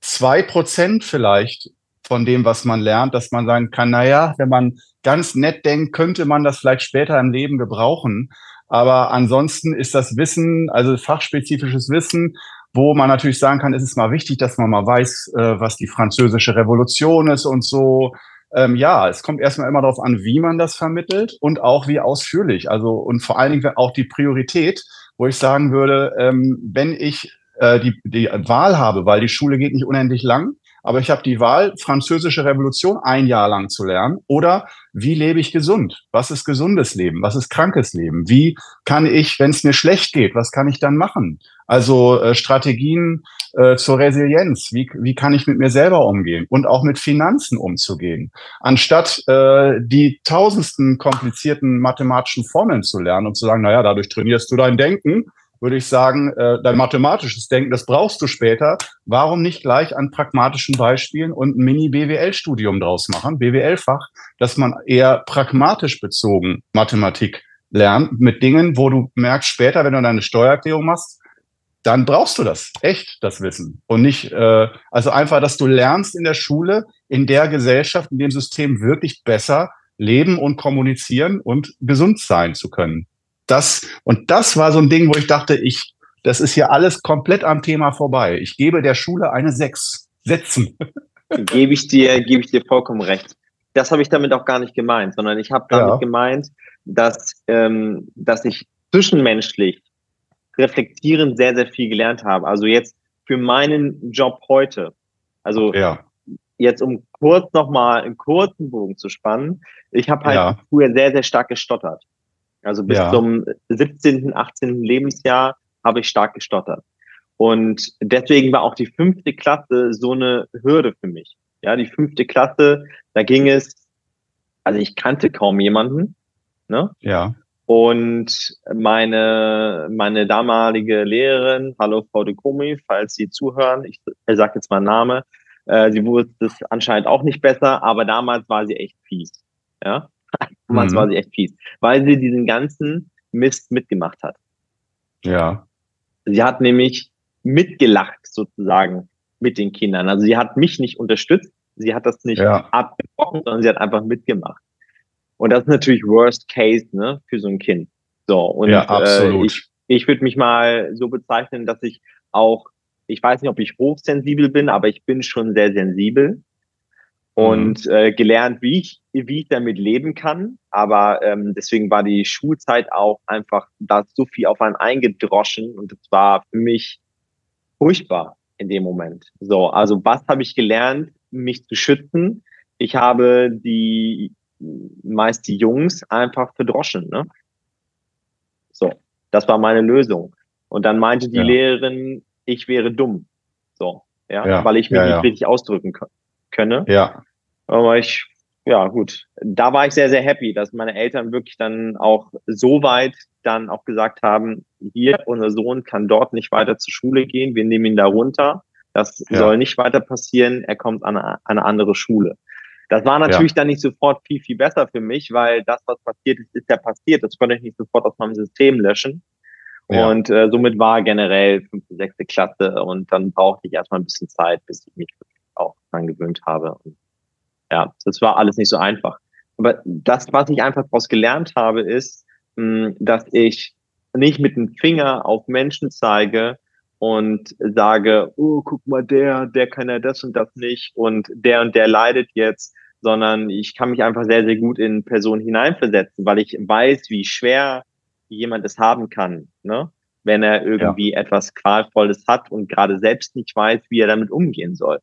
zwei Prozent vielleicht von dem, was man lernt, dass man sagen kann, na ja, wenn man ganz nett denkt, könnte man das vielleicht später im Leben gebrauchen. Aber ansonsten ist das Wissen, also fachspezifisches Wissen, wo man natürlich sagen kann, es ist mal wichtig, dass man mal weiß, äh, was die französische Revolution ist und so. Ähm, ja, es kommt erstmal immer darauf an, wie man das vermittelt und auch wie ausführlich. Also und vor allen Dingen auch die Priorität, wo ich sagen würde, ähm, wenn ich äh, die, die Wahl habe, weil die Schule geht nicht unendlich lang, aber ich habe die Wahl, französische Revolution ein Jahr lang zu lernen oder wie lebe ich gesund? Was ist gesundes Leben? Was ist krankes Leben? Wie kann ich, wenn es mir schlecht geht, was kann ich dann machen? Also äh, Strategien äh, zur Resilienz. Wie, wie kann ich mit mir selber umgehen und auch mit Finanzen umzugehen? Anstatt äh, die tausendsten komplizierten mathematischen Formeln zu lernen und zu sagen, naja, dadurch trainierst du dein Denken, würde ich sagen, äh, dein mathematisches Denken, das brauchst du später. Warum nicht gleich an pragmatischen Beispielen und ein Mini-BWL-Studium draus machen, BWL-Fach, dass man eher pragmatisch bezogen Mathematik lernt mit Dingen, wo du merkst später, wenn du deine Steuererklärung machst, dann brauchst du das, echt, das Wissen. Und nicht, äh, also einfach, dass du lernst in der Schule, in der Gesellschaft, in dem System wirklich besser leben und kommunizieren und gesund sein zu können. Das, und das war so ein Ding, wo ich dachte, ich, das ist hier alles komplett am Thema vorbei. Ich gebe der Schule eine Sechs. Setzen. gebe ich dir, gebe ich dir vollkommen recht. Das habe ich damit auch gar nicht gemeint, sondern ich habe damit ja. gemeint, dass, ähm, dass ich zwischenmenschlich reflektierend sehr, sehr viel gelernt habe. Also jetzt für meinen Job heute. Also ja. jetzt um kurz nochmal einen kurzen Bogen zu spannen. Ich habe halt ja. früher sehr, sehr stark gestottert. Also bis ja. zum 17., 18. Lebensjahr habe ich stark gestottert. Und deswegen war auch die fünfte Klasse so eine Hürde für mich. Ja, die fünfte Klasse, da ging es, also ich kannte kaum jemanden. Ne? Ja. Und meine, meine damalige Lehrerin, hallo Frau de Komi, falls Sie zuhören, ich sage jetzt mal Name, äh, sie wusste es anscheinend auch nicht besser, aber damals war sie echt fies. Ja, damals mhm. war sie echt fies, weil sie diesen ganzen Mist mitgemacht hat. Ja. Sie hat nämlich mitgelacht sozusagen mit den Kindern. Also sie hat mich nicht unterstützt, sie hat das nicht ja. abgebrochen, sondern sie hat einfach mitgemacht. Und das ist natürlich Worst Case ne, für so ein Kind. So, und ja, absolut. Äh, ich, ich würde mich mal so bezeichnen, dass ich auch, ich weiß nicht, ob ich hochsensibel bin, aber ich bin schon sehr sensibel und mhm. äh, gelernt, wie ich, wie ich damit leben kann. Aber ähm, deswegen war die Schulzeit auch einfach, da so viel auf einen eingedroschen und es war für mich furchtbar. in dem Moment. So, also was habe ich gelernt, mich zu schützen? Ich habe die meist die Jungs einfach verdroschen. Ne? So, das war meine Lösung. Und dann meinte die ja. Lehrerin, ich wäre dumm. So, ja, ja. weil ich mich ja, nicht richtig ausdrücken könne. Ja. Aber ich, ja, gut. Da war ich sehr, sehr happy, dass meine Eltern wirklich dann auch so weit dann auch gesagt haben, hier, unser Sohn kann dort nicht weiter zur Schule gehen, wir nehmen ihn da runter. Das soll nicht weiter passieren, er kommt an eine, eine andere Schule. Das war natürlich ja. dann nicht sofort viel, viel besser für mich, weil das, was passiert ist, ist ja passiert. Das konnte ich nicht sofort aus meinem System löschen. Ja. Und äh, somit war generell fünfte, sechste Klasse und dann brauchte ich erstmal ein bisschen Zeit, bis ich mich auch dran gewöhnt habe. Und ja, das war alles nicht so einfach. Aber das, was ich einfach daraus gelernt habe, ist, mh, dass ich nicht mit dem Finger auf Menschen zeige und sage, oh, guck mal, der, der kann ja das und das nicht und der und der leidet jetzt, sondern ich kann mich einfach sehr, sehr gut in Personen hineinversetzen, weil ich weiß, wie schwer jemand es haben kann, ne? wenn er irgendwie ja. etwas Qualvolles hat und gerade selbst nicht weiß, wie er damit umgehen soll.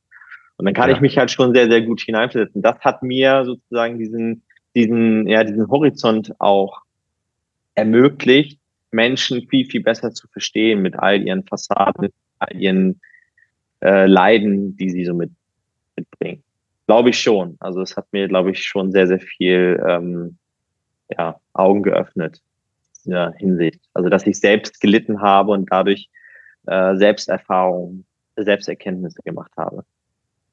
Und dann kann ja. ich mich halt schon sehr, sehr gut hineinversetzen. Das hat mir sozusagen diesen, diesen, ja, diesen Horizont auch ermöglicht, Menschen viel, viel besser zu verstehen mit all ihren Fassaden, mit all ihren äh, Leiden, die sie so mit, mitbringen. Glaube ich schon. Also es hat mir, glaube ich, schon sehr, sehr viel ähm, ja, Augen geöffnet in der Hinsicht. Also dass ich selbst gelitten habe und dadurch äh, Selbsterfahrungen, Selbsterkenntnisse gemacht habe.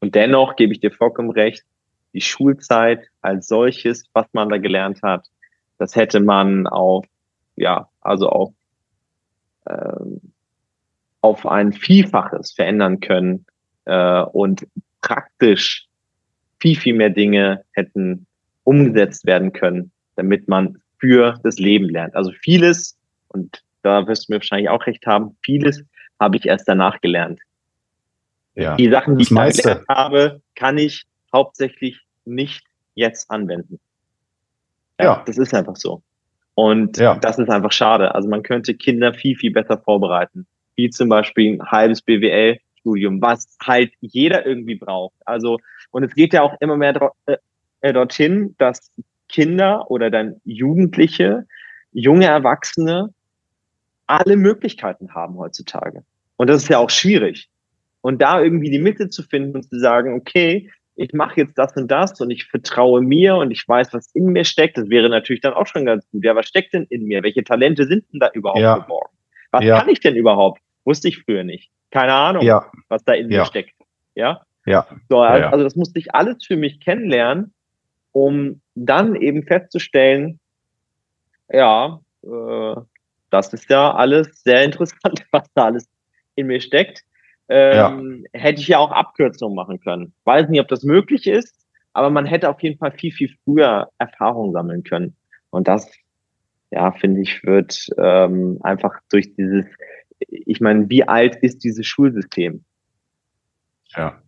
Und dennoch gebe ich dir vollkommen recht, die Schulzeit als solches, was man da gelernt hat, das hätte man auf, ja, also auf, ähm, auf ein Vielfaches verändern können äh, und praktisch viel, viel mehr Dinge hätten umgesetzt werden können, damit man für das Leben lernt. Also vieles, und da wirst du mir wahrscheinlich auch recht haben, vieles habe ich erst danach gelernt. Ja, die Sachen, die ich gelernt habe, kann ich hauptsächlich nicht jetzt anwenden. Ja, ja. Das ist einfach so. Und ja. das ist einfach schade. Also man könnte Kinder viel, viel besser vorbereiten. Wie zum Beispiel ein halbes BWL-Studium, was halt jeder irgendwie braucht. Also, und es geht ja auch immer mehr äh, äh, dorthin, dass Kinder oder dann Jugendliche, junge Erwachsene alle Möglichkeiten haben heutzutage. Und das ist ja auch schwierig. Und da irgendwie die Mitte zu finden und zu sagen, okay, ich mache jetzt das und das und ich vertraue mir und ich weiß, was in mir steckt, das wäre natürlich dann auch schon ganz gut. Ja, was steckt denn in mir? Welche Talente sind denn da überhaupt ja. geborgen? Was ja. kann ich denn überhaupt? Wusste ich früher nicht. Keine Ahnung, ja. was da in mir steckt. Ja. Ja. So, also, also das musste ich alles für mich kennenlernen um dann eben festzustellen, ja, äh, das ist ja alles sehr interessant, was da alles in mir steckt. Ähm, ja. Hätte ich ja auch Abkürzungen machen können. Weiß nicht, ob das möglich ist, aber man hätte auf jeden Fall viel, viel früher Erfahrung sammeln können. Und das, ja, finde ich, wird ähm, einfach durch dieses, ich meine, wie alt ist dieses Schulsystem? Ja.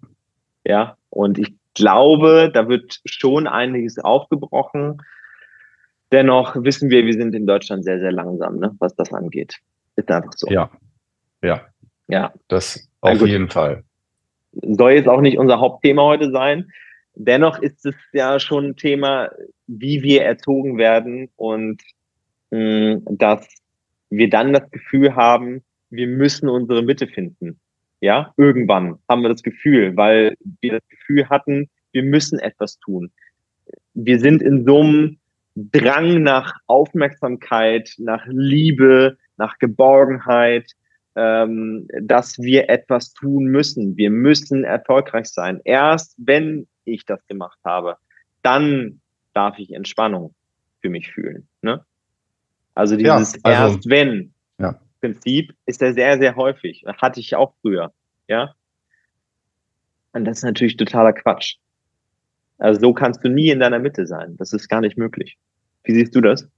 Ja, und ich glaube, da wird schon einiges aufgebrochen. Dennoch wissen wir, wir sind in Deutschland sehr, sehr langsam, ne, was das angeht. Ist einfach so. Ja. Ja. Ja. Das auf gut. jeden Fall. Soll jetzt auch nicht unser Hauptthema heute sein. Dennoch ist es ja schon ein Thema, wie wir erzogen werden und mh, dass wir dann das Gefühl haben, wir müssen unsere Mitte finden. Ja, irgendwann haben wir das Gefühl, weil wir das Gefühl hatten, wir müssen etwas tun. Wir sind in so einem Drang nach Aufmerksamkeit, nach Liebe, nach Geborgenheit, ähm, dass wir etwas tun müssen. Wir müssen erfolgreich sein. Erst wenn ich das gemacht habe, dann darf ich Entspannung für mich fühlen. Ne? Also dieses ja, also, erst wenn. Ja. Prinzip ist er sehr, sehr häufig. Hatte ich auch früher. Ja. Und das ist natürlich totaler Quatsch. Also so kannst du nie in deiner Mitte sein. Das ist gar nicht möglich. Wie siehst du das?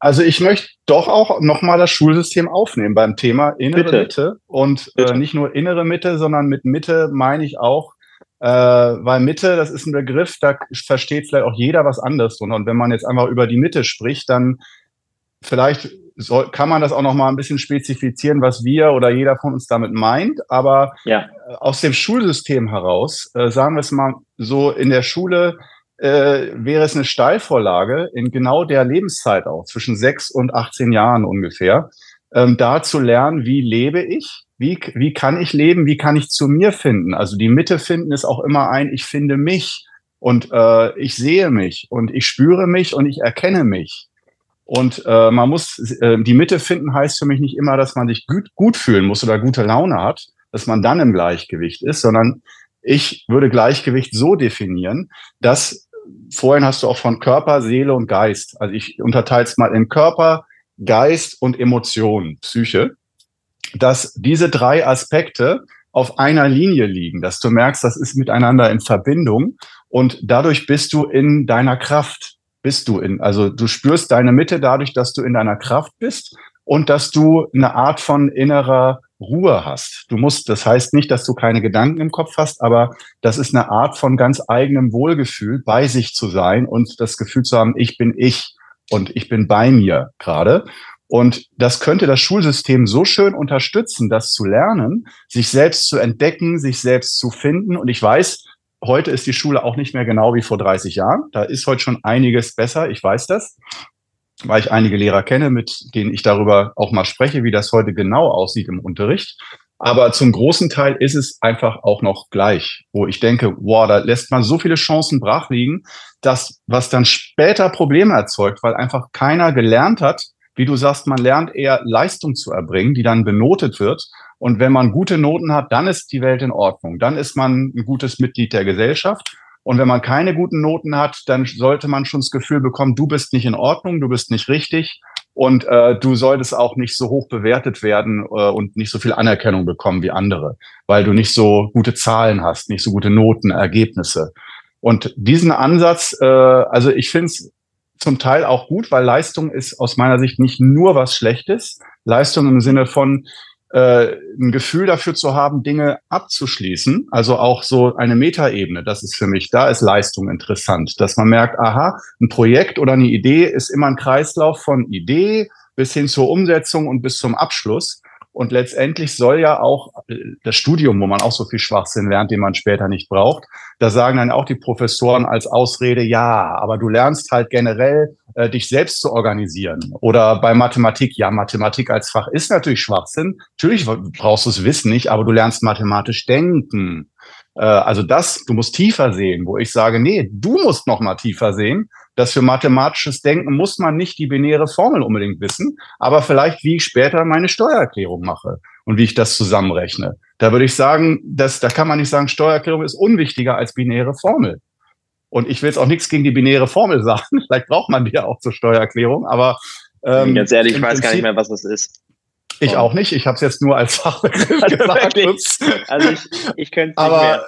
Also ich möchte doch auch nochmal das Schulsystem aufnehmen beim Thema innere Bitte. Mitte. Und äh, nicht nur innere Mitte, sondern mit Mitte meine ich auch, äh, weil Mitte, das ist ein Begriff, da versteht vielleicht auch jeder was anderes drunter. Und wenn man jetzt einfach über die Mitte spricht, dann vielleicht soll, kann man das auch noch mal ein bisschen spezifizieren, was wir oder jeder von uns damit meint. Aber ja. Aus dem Schulsystem heraus, äh, sagen wir es mal so, in der Schule äh, wäre es eine Steilvorlage in genau der Lebenszeit auch, zwischen sechs und 18 Jahren ungefähr, ähm, da zu lernen, wie lebe ich, wie, wie kann ich leben, wie kann ich zu mir finden. Also die Mitte finden ist auch immer ein, ich finde mich und äh, ich sehe mich und ich spüre mich und ich erkenne mich. Und äh, man muss äh, die Mitte finden heißt für mich nicht immer, dass man sich gut, gut fühlen muss oder gute Laune hat, dass man dann im Gleichgewicht ist, sondern ich würde Gleichgewicht so definieren, dass vorhin hast du auch von Körper, Seele und Geist. Also ich unterteile es mal in Körper, Geist und Emotionen, Psyche, dass diese drei Aspekte auf einer Linie liegen, dass du merkst, das ist miteinander in Verbindung und dadurch bist du in deiner Kraft. Bist du in, also du spürst deine Mitte dadurch, dass du in deiner Kraft bist und dass du eine Art von innerer Ruhe hast. Du musst, das heißt nicht, dass du keine Gedanken im Kopf hast, aber das ist eine Art von ganz eigenem Wohlgefühl, bei sich zu sein und das Gefühl zu haben, ich bin ich und ich bin bei mir gerade. Und das könnte das Schulsystem so schön unterstützen, das zu lernen, sich selbst zu entdecken, sich selbst zu finden. Und ich weiß, heute ist die Schule auch nicht mehr genau wie vor 30 Jahren. Da ist heute schon einiges besser. Ich weiß das weil ich einige Lehrer kenne, mit denen ich darüber auch mal spreche, wie das heute genau aussieht im Unterricht. Aber zum großen Teil ist es einfach auch noch gleich, wo ich denke, wow, da lässt man so viele Chancen brach liegen, dass was dann später Probleme erzeugt, weil einfach keiner gelernt hat, wie du sagst, man lernt eher Leistung zu erbringen, die dann benotet wird. Und wenn man gute Noten hat, dann ist die Welt in Ordnung. Dann ist man ein gutes Mitglied der Gesellschaft. Und wenn man keine guten Noten hat, dann sollte man schon das Gefühl bekommen, du bist nicht in Ordnung, du bist nicht richtig und äh, du solltest auch nicht so hoch bewertet werden äh, und nicht so viel Anerkennung bekommen wie andere, weil du nicht so gute Zahlen hast, nicht so gute Noten, Ergebnisse. Und diesen Ansatz, äh, also ich finde es zum Teil auch gut, weil Leistung ist aus meiner Sicht nicht nur was Schlechtes. Leistung im Sinne von, äh, ein Gefühl dafür zu haben, Dinge abzuschließen, also auch so eine Metaebene, das ist für mich, da ist Leistung interessant, dass man merkt, aha, ein Projekt oder eine Idee ist immer ein Kreislauf von Idee bis hin zur Umsetzung und bis zum Abschluss. Und letztendlich soll ja auch äh, das Studium, wo man auch so viel Schwachsinn lernt, den man später nicht braucht, da sagen dann auch die Professoren als Ausrede, ja, aber du lernst halt generell, äh, dich selbst zu organisieren. Oder bei Mathematik, ja, Mathematik als Fach ist natürlich Schwachsinn. Natürlich brauchst du es wissen nicht, aber du lernst mathematisch denken. Äh, also das, du musst tiefer sehen, wo ich sage, nee, du musst noch mal tiefer sehen dass für mathematisches Denken muss man nicht die binäre Formel unbedingt wissen, aber vielleicht, wie ich später meine Steuererklärung mache und wie ich das zusammenrechne. Da würde ich sagen, dass, da kann man nicht sagen, Steuererklärung ist unwichtiger als binäre Formel. Und ich will jetzt auch nichts gegen die binäre Formel sagen. Vielleicht braucht man die ja auch zur Steuererklärung, aber ähm, ganz ehrlich, ich weiß Prinzip, gar nicht mehr, was das ist. Ich auch nicht. Ich habe es jetzt nur als Fachbegriff also gesagt. Also ich, ich könnte es nicht mehr.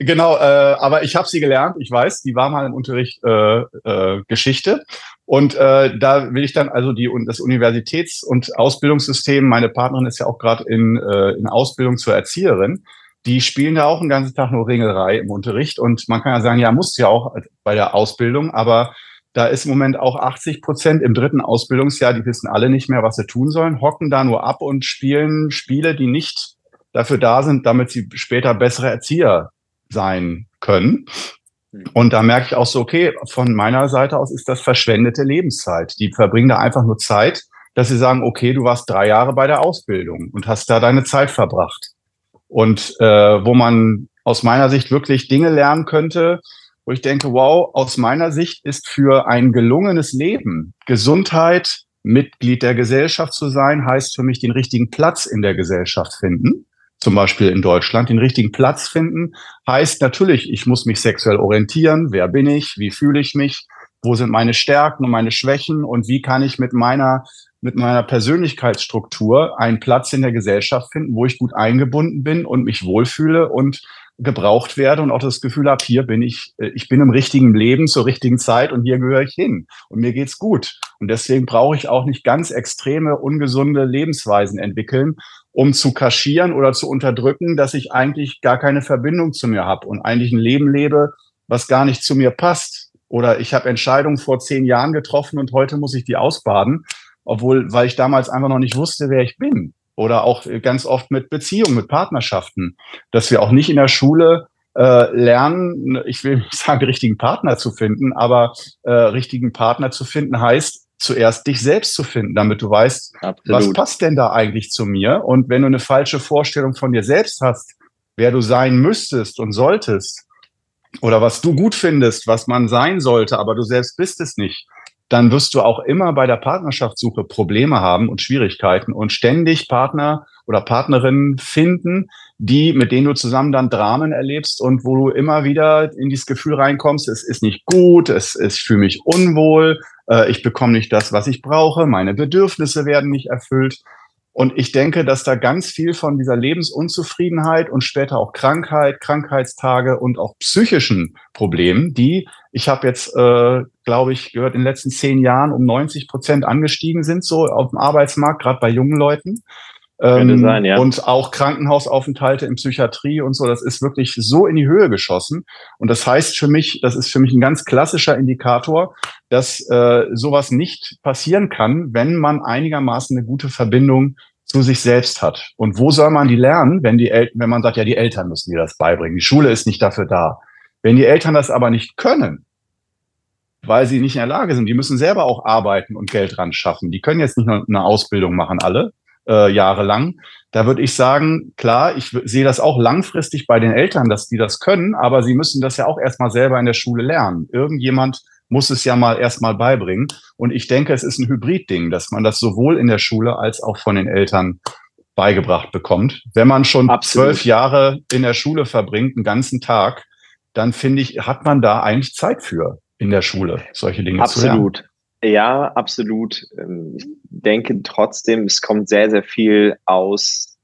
Genau, äh, aber ich habe sie gelernt, ich weiß, die war mal im Unterricht äh, äh, Geschichte. Und äh, da will ich dann also die das Universitäts- und Ausbildungssystem, meine Partnerin ist ja auch gerade in, äh, in Ausbildung zur Erzieherin, die spielen da auch einen ganzen Tag nur Ringelrei im Unterricht. Und man kann ja sagen, ja, muss ja auch bei der Ausbildung, aber da ist im Moment auch 80 Prozent im dritten Ausbildungsjahr, die wissen alle nicht mehr, was sie tun sollen, hocken da nur ab und spielen Spiele, die nicht dafür da sind, damit sie später bessere Erzieher sein können. Hm. Und da merke ich auch so, okay, von meiner Seite aus ist das verschwendete Lebenszeit. Die verbringen da einfach nur Zeit, dass sie sagen, okay, du warst drei Jahre bei der Ausbildung und hast da deine Zeit verbracht. Und äh, wo man aus meiner Sicht wirklich Dinge lernen könnte, wo ich denke, wow, aus meiner Sicht ist für ein gelungenes Leben Gesundheit, Mitglied der Gesellschaft zu sein, heißt für mich den richtigen Platz in der Gesellschaft finden zum Beispiel in Deutschland, den richtigen Platz finden, heißt natürlich, ich muss mich sexuell orientieren. Wer bin ich? Wie fühle ich mich? Wo sind meine Stärken und meine Schwächen? Und wie kann ich mit meiner, mit meiner Persönlichkeitsstruktur einen Platz in der Gesellschaft finden, wo ich gut eingebunden bin und mich wohlfühle und gebraucht werde und auch das Gefühl habe, hier bin ich, äh, ich bin im richtigen Leben zur richtigen Zeit und hier gehöre ich hin und mir geht's gut. Und deswegen brauche ich auch nicht ganz extreme, ungesunde Lebensweisen entwickeln, um zu kaschieren oder zu unterdrücken, dass ich eigentlich gar keine Verbindung zu mir habe und eigentlich ein Leben lebe, was gar nicht zu mir passt. Oder ich habe Entscheidungen vor zehn Jahren getroffen und heute muss ich die ausbaden. obwohl, weil ich damals einfach noch nicht wusste, wer ich bin. Oder auch ganz oft mit Beziehungen, mit Partnerschaften, dass wir auch nicht in der Schule äh, lernen, ich will nicht sagen, richtigen Partner zu finden, aber äh, richtigen Partner zu finden heißt, zuerst dich selbst zu finden, damit du weißt, Absolut. was passt denn da eigentlich zu mir? Und wenn du eine falsche Vorstellung von dir selbst hast, wer du sein müsstest und solltest, oder was du gut findest, was man sein sollte, aber du selbst bist es nicht, dann wirst du auch immer bei der Partnerschaftssuche Probleme haben und Schwierigkeiten und ständig Partner oder Partnerinnen finden, die, mit denen du zusammen dann Dramen erlebst und wo du immer wieder in dieses Gefühl reinkommst, es ist nicht gut, es, ist, ich fühle mich unwohl, äh, ich bekomme nicht das, was ich brauche, meine Bedürfnisse werden nicht erfüllt. Und ich denke, dass da ganz viel von dieser Lebensunzufriedenheit und später auch Krankheit, Krankheitstage und auch psychischen Problemen, die, ich habe jetzt, äh, glaube ich, gehört, in den letzten zehn Jahren um 90 Prozent angestiegen sind, so auf dem Arbeitsmarkt, gerade bei jungen Leuten. Ähm, sein, ja. Und auch Krankenhausaufenthalte in Psychiatrie und so, das ist wirklich so in die Höhe geschossen. Und das heißt für mich, das ist für mich ein ganz klassischer Indikator, dass äh, sowas nicht passieren kann, wenn man einigermaßen eine gute Verbindung zu sich selbst hat. Und wo soll man die lernen, wenn die Eltern, wenn man sagt, ja, die Eltern müssen dir das beibringen, die Schule ist nicht dafür da. Wenn die Eltern das aber nicht können, weil sie nicht in der Lage sind, die müssen selber auch arbeiten und Geld ran schaffen. Die können jetzt nicht nur eine Ausbildung machen, alle, äh, jahrelang. Da würde ich sagen, klar, ich sehe das auch langfristig bei den Eltern, dass die das können, aber sie müssen das ja auch erstmal selber in der Schule lernen. Irgendjemand muss es ja mal erstmal beibringen. Und ich denke, es ist ein Hybrid-Ding, dass man das sowohl in der Schule als auch von den Eltern beigebracht bekommt. Wenn man schon Absolut. zwölf Jahre in der Schule verbringt, einen ganzen Tag, dann finde ich, hat man da eigentlich Zeit für in der Schule, solche Dinge Absolut. zu lernen. Absolut. Ja, absolut. Ähm, ich denke trotzdem, es kommt sehr, sehr viel aus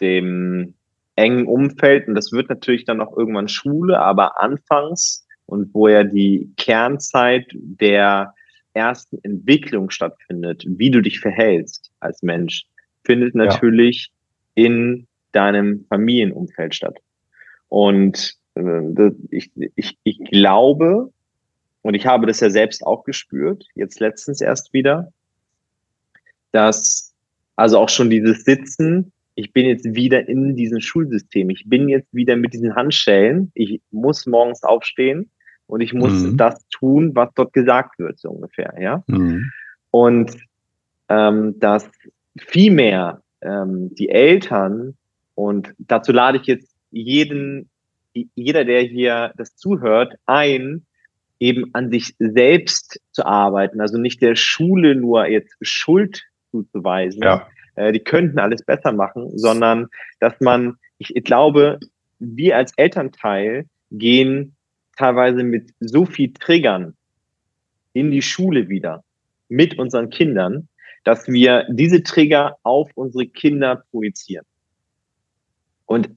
dem engen Umfeld und das wird natürlich dann auch irgendwann Schule, aber anfangs und wo ja die Kernzeit der ersten Entwicklung stattfindet, wie du dich verhältst als Mensch, findet natürlich ja. in deinem Familienumfeld statt. Und ich, ich, ich glaube, und ich habe das ja selbst auch gespürt, jetzt letztens erst wieder, dass also auch schon dieses Sitzen, ich bin jetzt wieder in diesem Schulsystem, ich bin jetzt wieder mit diesen Handschellen, ich muss morgens aufstehen und ich muss mhm. das tun, was dort gesagt wird, so ungefähr, ja. Mhm. Und ähm, dass vielmehr ähm, die Eltern, und dazu lade ich jetzt jeden, jeder, der hier das zuhört, ein, eben an sich selbst zu arbeiten, also nicht der Schule nur jetzt Schuld zuzuweisen, ja. äh, die könnten alles besser machen, sondern dass man, ich, ich glaube, wir als Elternteil gehen teilweise mit so viel Triggern in die Schule wieder mit unseren Kindern, dass wir diese Trigger auf unsere Kinder projizieren. Und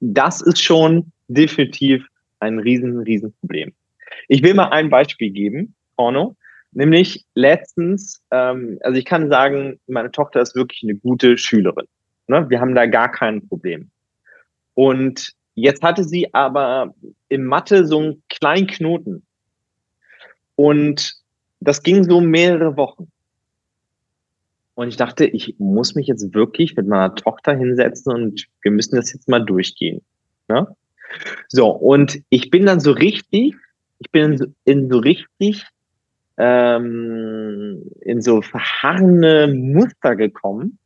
das ist schon definitiv ein riesen, riesen Problem. Ich will mal ein Beispiel geben, Porno. Nämlich letztens, ähm, also ich kann sagen, meine Tochter ist wirklich eine gute Schülerin. Ne? Wir haben da gar kein Problem. Und jetzt hatte sie aber im Mathe so einen kleinen Knoten. Und das ging so mehrere Wochen. Und ich dachte, ich muss mich jetzt wirklich mit meiner Tochter hinsetzen und wir müssen das jetzt mal durchgehen. Ne? So, und ich bin dann so richtig ich bin in so, richtig ähm, in so verharrende Muster gekommen.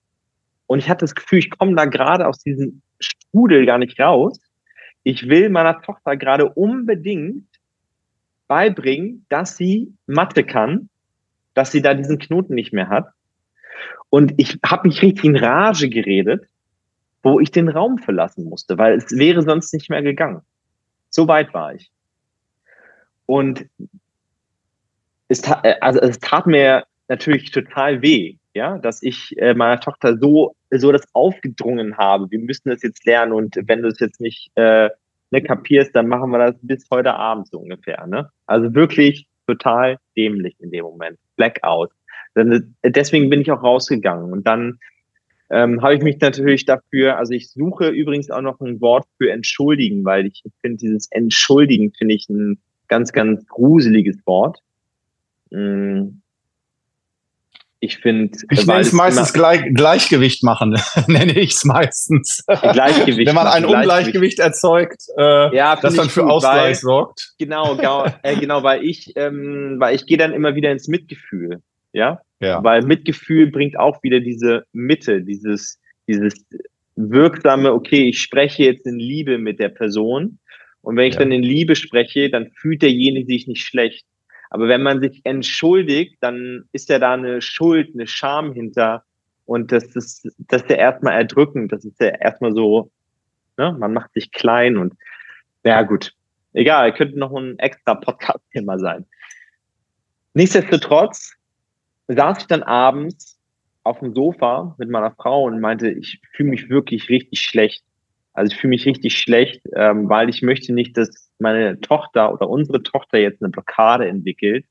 Und ich hatte das Gefühl, ich komme da gerade aus diesem Strudel gar nicht raus. Ich will meiner Tochter gerade unbedingt beibringen, dass sie Mathe kann, dass sie da diesen Knoten nicht mehr hat. Und ich habe mich richtig in Rage geredet, wo ich den Raum verlassen musste, weil es wäre sonst nicht mehr gegangen. So weit war ich. Und es, tat, äh, also es tat mir natürlich total weh, ja, dass ich äh, meiner Tochter so, so das aufgedrungen habe. Wir müssen das jetzt lernen und wenn du es jetzt nicht äh, ne, kapierst, dann machen wir das bis heute Abend so ungefähr. Ne? Also wirklich total dämlich in dem Moment. Blackout. Deswegen bin ich auch rausgegangen und dann ähm, habe ich mich natürlich dafür, also ich suche übrigens auch noch ein Wort für entschuldigen, weil ich finde dieses entschuldigen finde ich ein ganz, ganz gruseliges Wort. Mm. Ich finde, ich nenne es meistens Gleich, Gleichgewicht machen, nenne ich es meistens. Gleichgewicht Wenn man ein Ungleichgewicht erzeugt, äh, ja, das dann für gut, Ausgleich weil, sorgt. Genau, genau, äh, genau, weil ich, ähm, weil ich gehe dann immer wieder ins Mitgefühl, ja? ja. Weil Mitgefühl bringt auch wieder diese Mitte, dieses, dieses wirksame, okay, ich spreche jetzt in Liebe mit der Person. Und wenn ich ja. dann in Liebe spreche, dann fühlt derjenige sich nicht schlecht. Aber wenn man sich entschuldigt, dann ist ja da eine Schuld, eine Scham hinter. Und das ist, das ist ja erstmal erdrückend. Das ist ja erstmal so, ne, man macht sich klein und, ja gut. Egal, könnte noch ein extra Podcast-Thema sein. Nichtsdestotrotz saß ich dann abends auf dem Sofa mit meiner Frau und meinte, ich fühle mich wirklich richtig schlecht. Also ich fühle mich richtig schlecht, ähm, weil ich möchte nicht, dass meine Tochter oder unsere Tochter jetzt eine Blockade entwickelt,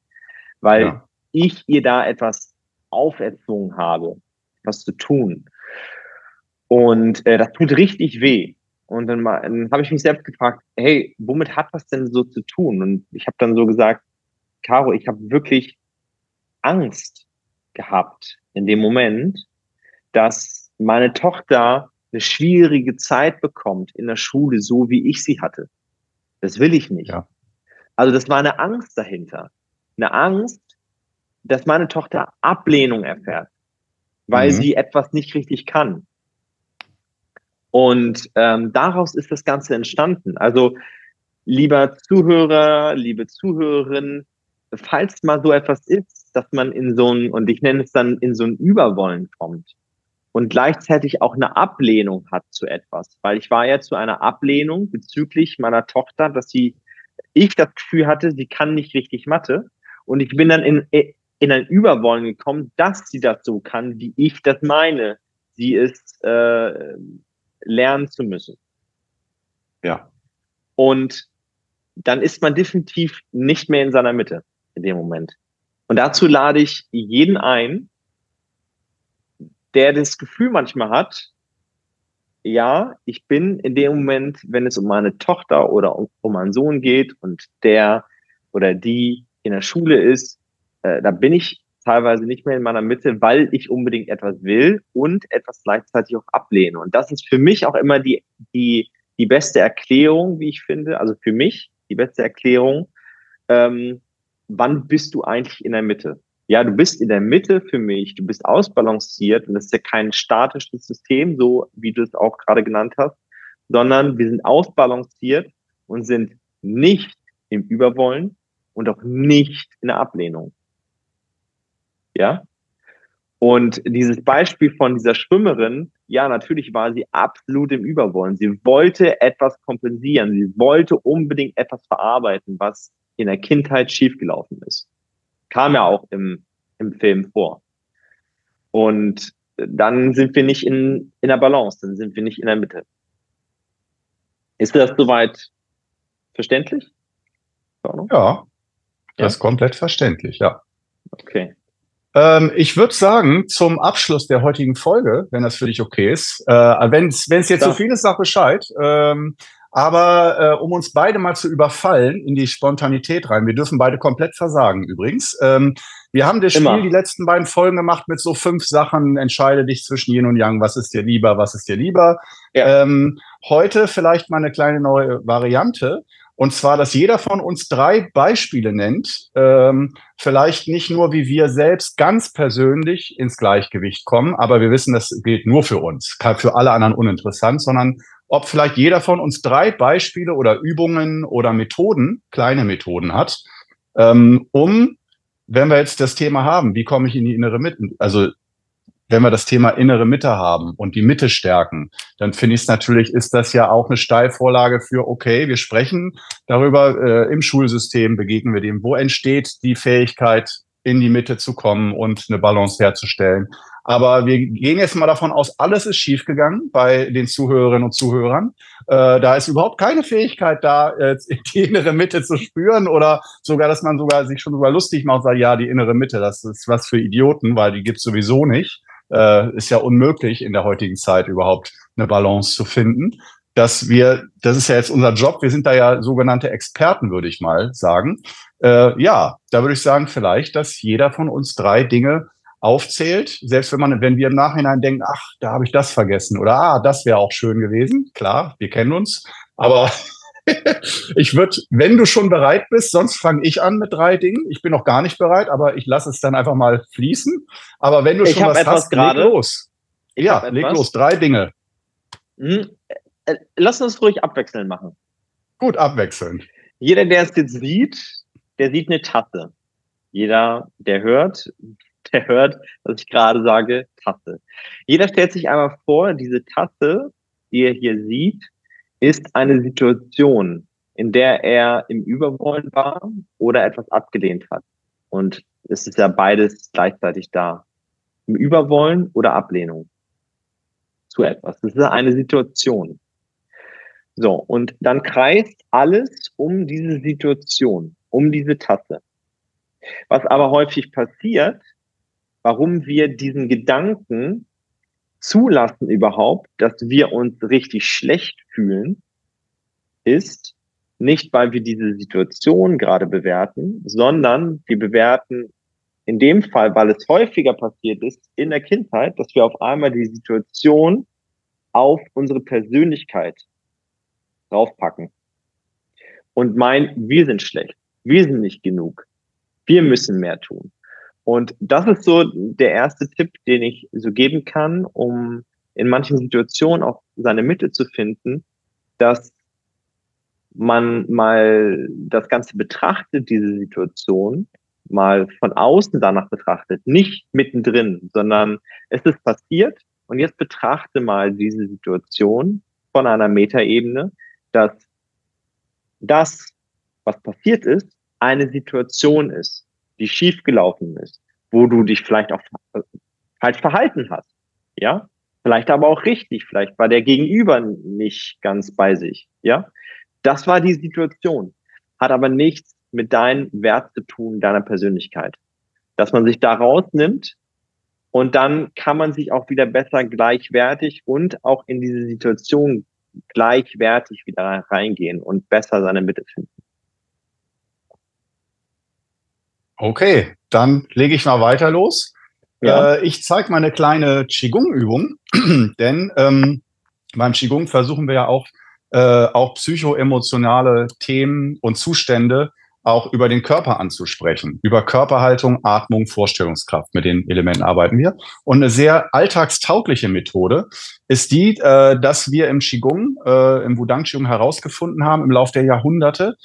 weil ja. ich ihr da etwas auferzogen habe, was zu tun. Und äh, das tut richtig weh. Und dann, dann habe ich mich selbst gefragt, hey, womit hat das denn so zu tun? Und ich habe dann so gesagt, Caro, ich habe wirklich Angst gehabt in dem Moment, dass meine Tochter eine schwierige Zeit bekommt in der Schule, so wie ich sie hatte. Das will ich nicht. Ja. Also das war eine Angst dahinter. Eine Angst, dass meine Tochter Ablehnung erfährt, weil mhm. sie etwas nicht richtig kann. Und ähm, daraus ist das Ganze entstanden. Also lieber Zuhörer, liebe Zuhörerin, falls mal so etwas ist, dass man in so ein, und ich nenne es dann in so ein Überwollen kommt und gleichzeitig auch eine Ablehnung hat zu etwas, weil ich war ja zu einer Ablehnung bezüglich meiner Tochter, dass sie, ich das Gefühl hatte, sie kann nicht richtig Mathe und ich bin dann in, in ein Überwollen gekommen, dass sie das so kann, wie ich das meine, sie ist äh, lernen zu müssen. Ja. Und dann ist man definitiv nicht mehr in seiner Mitte in dem Moment. Und dazu lade ich jeden ein, der das Gefühl manchmal hat, ja, ich bin in dem Moment, wenn es um meine Tochter oder um, meinen Sohn geht und der oder die in der Schule ist, äh, da bin ich teilweise nicht mehr in meiner Mitte, weil ich unbedingt etwas will und etwas gleichzeitig auch ablehne. Und das ist für mich auch immer die, die, die beste Erklärung, wie ich finde, also für mich die beste Erklärung, ähm, wann bist du eigentlich in der Mitte? ja, du bist in der Mitte für mich, du bist ausbalanciert und das ist ja kein statisches System, so wie du es auch gerade genannt hast, sondern wir sind ausbalanciert und sind nicht im Überwollen und auch nicht in der Ablehnung. Ja? Und dieses Beispiel von dieser Schwimmerin, ja, natürlich war sie absolut im Überwollen. Sie wollte etwas kompensieren. Sie wollte unbedingt etwas verarbeiten, was in der Kindheit schiefgelaufen ist kam ja auch im, im Film vor. Und dann sind wir nicht in, in der Balance, dann sind wir nicht in der Mitte. Ist das soweit verständlich? Ja, das ist komplett verständlich, ja. Okay. Ähm, ich würde sagen, zum Abschluss der heutigen Folge, wenn das für dich okay ist, äh, wenn es jetzt so viel ist, sag Bescheid. Ähm, aber äh, um uns beide mal zu überfallen in die Spontanität rein, wir dürfen beide komplett versagen übrigens. Ähm, wir haben das Immer. Spiel die letzten beiden Folgen gemacht mit so fünf Sachen. Entscheide dich zwischen Yin und Yang. Was ist dir lieber? Was ist dir lieber? Ja. Ähm, heute vielleicht mal eine kleine neue Variante. Und zwar, dass jeder von uns drei Beispiele nennt, ähm, vielleicht nicht nur, wie wir selbst ganz persönlich ins Gleichgewicht kommen, aber wir wissen, das gilt nur für uns, für alle anderen uninteressant, sondern ob vielleicht jeder von uns drei Beispiele oder Übungen oder Methoden, kleine Methoden hat, ähm, um, wenn wir jetzt das Thema haben, wie komme ich in die innere Mitte, also wenn wir das Thema innere Mitte haben und die Mitte stärken, dann finde ich es natürlich, ist das ja auch eine Steilvorlage für, okay, wir sprechen darüber, äh, im Schulsystem begegnen wir dem, wo entsteht die Fähigkeit, in die Mitte zu kommen und eine Balance herzustellen. Aber wir gehen jetzt mal davon aus, alles ist schiefgegangen bei den Zuhörerinnen und Zuhörern. Äh, da ist überhaupt keine Fähigkeit da, äh, die innere Mitte zu spüren oder sogar, dass man sogar sich schon sogar lustig macht und sagt, ja, die innere Mitte, das ist was für Idioten, weil die gibt's sowieso nicht. Äh, ist ja unmöglich in der heutigen Zeit überhaupt eine Balance zu finden. Dass wir, das ist ja jetzt unser Job, wir sind da ja sogenannte Experten, würde ich mal sagen. Äh, ja, da würde ich sagen, vielleicht, dass jeder von uns drei Dinge aufzählt, selbst wenn man, wenn wir im Nachhinein denken, ach, da habe ich das vergessen oder ah, das wäre auch schön gewesen. Klar, wir kennen uns, aber ich würde, wenn du schon bereit bist, sonst fange ich an mit drei Dingen. Ich bin noch gar nicht bereit, aber ich lasse es dann einfach mal fließen. Aber wenn du ich schon was hast, grade. leg los. Ich ja, leg los. Drei Dinge. Hm. Äh, lass uns ruhig abwechselnd machen. Gut, abwechselnd. Jeder, der es jetzt sieht, der sieht eine Tasse. Jeder, der hört, der hört, dass ich gerade sage, Tasse. Jeder stellt sich einmal vor, diese Tasse, die er hier sieht, ist eine Situation, in der er im Überwollen war oder etwas abgelehnt hat. Und es ist ja beides gleichzeitig da. Im Überwollen oder Ablehnung zu etwas. Das ist eine Situation. So, und dann kreist alles um diese Situation, um diese Tasse. Was aber häufig passiert, warum wir diesen Gedanken zulassen überhaupt, dass wir uns richtig schlecht fühlen, ist nicht, weil wir diese Situation gerade bewerten, sondern wir bewerten in dem Fall, weil es häufiger passiert ist in der Kindheit, dass wir auf einmal die Situation auf unsere Persönlichkeit draufpacken und meinen, wir sind schlecht, wir sind nicht genug, wir müssen mehr tun. Und das ist so der erste Tipp, den ich so geben kann, um in manchen Situationen auch seine Mitte zu finden, dass man mal das Ganze betrachtet, diese Situation, mal von außen danach betrachtet, nicht mittendrin, sondern es ist passiert und jetzt betrachte mal diese Situation von einer Metaebene, dass das, was passiert ist, eine Situation ist die schiefgelaufen ist, wo du dich vielleicht auch falsch verhalten hast. Ja, vielleicht aber auch richtig, vielleicht war der Gegenüber nicht ganz bei sich. Ja, das war die Situation, hat aber nichts mit deinem Wert zu tun, deiner Persönlichkeit. Dass man sich da rausnimmt und dann kann man sich auch wieder besser gleichwertig und auch in diese Situation gleichwertig wieder reingehen und besser seine Mitte finden. Okay, dann lege ich mal weiter los. Ja. Äh, ich zeige mal eine kleine Qigong-Übung, denn ähm, beim Qigong versuchen wir ja auch, äh, auch psychoemotionale Themen und Zustände auch über den Körper anzusprechen. Über Körperhaltung, Atmung, Vorstellungskraft. Mit den Elementen arbeiten wir. Und eine sehr alltagstaugliche Methode ist die, äh, dass wir im Qigong, äh, im Wudang Qigong herausgefunden haben im Laufe der Jahrhunderte,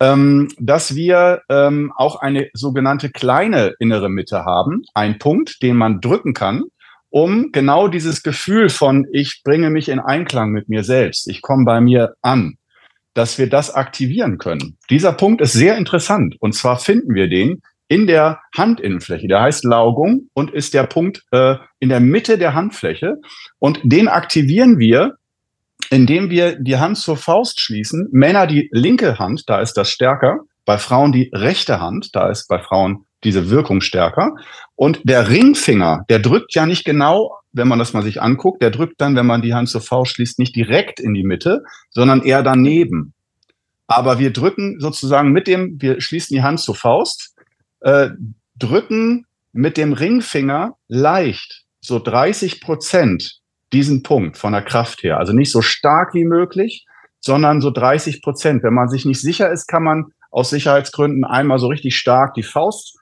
ähm, dass wir ähm, auch eine sogenannte kleine innere Mitte haben, ein Punkt, den man drücken kann, um genau dieses Gefühl von ich bringe mich in Einklang mit mir selbst, ich komme bei mir an, dass wir das aktivieren können. Dieser Punkt ist sehr interessant und zwar finden wir den in der Handinnenfläche. Der heißt Laugung und ist der Punkt äh, in der Mitte der Handfläche und den aktivieren wir indem wir die Hand zur Faust schließen. Männer die linke Hand, da ist das stärker. Bei Frauen die rechte Hand, da ist bei Frauen diese Wirkung stärker. Und der Ringfinger, der drückt ja nicht genau, wenn man das mal sich anguckt, der drückt dann, wenn man die Hand zur Faust schließt, nicht direkt in die Mitte, sondern eher daneben. Aber wir drücken sozusagen mit dem, wir schließen die Hand zur Faust, äh, drücken mit dem Ringfinger leicht so 30 Prozent diesen Punkt von der Kraft her. Also nicht so stark wie möglich, sondern so 30 Prozent. Wenn man sich nicht sicher ist, kann man aus Sicherheitsgründen einmal so richtig stark die Faust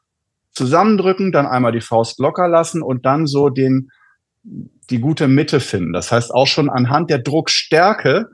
zusammendrücken, dann einmal die Faust locker lassen und dann so den, die gute Mitte finden. Das heißt, auch schon anhand der Druckstärke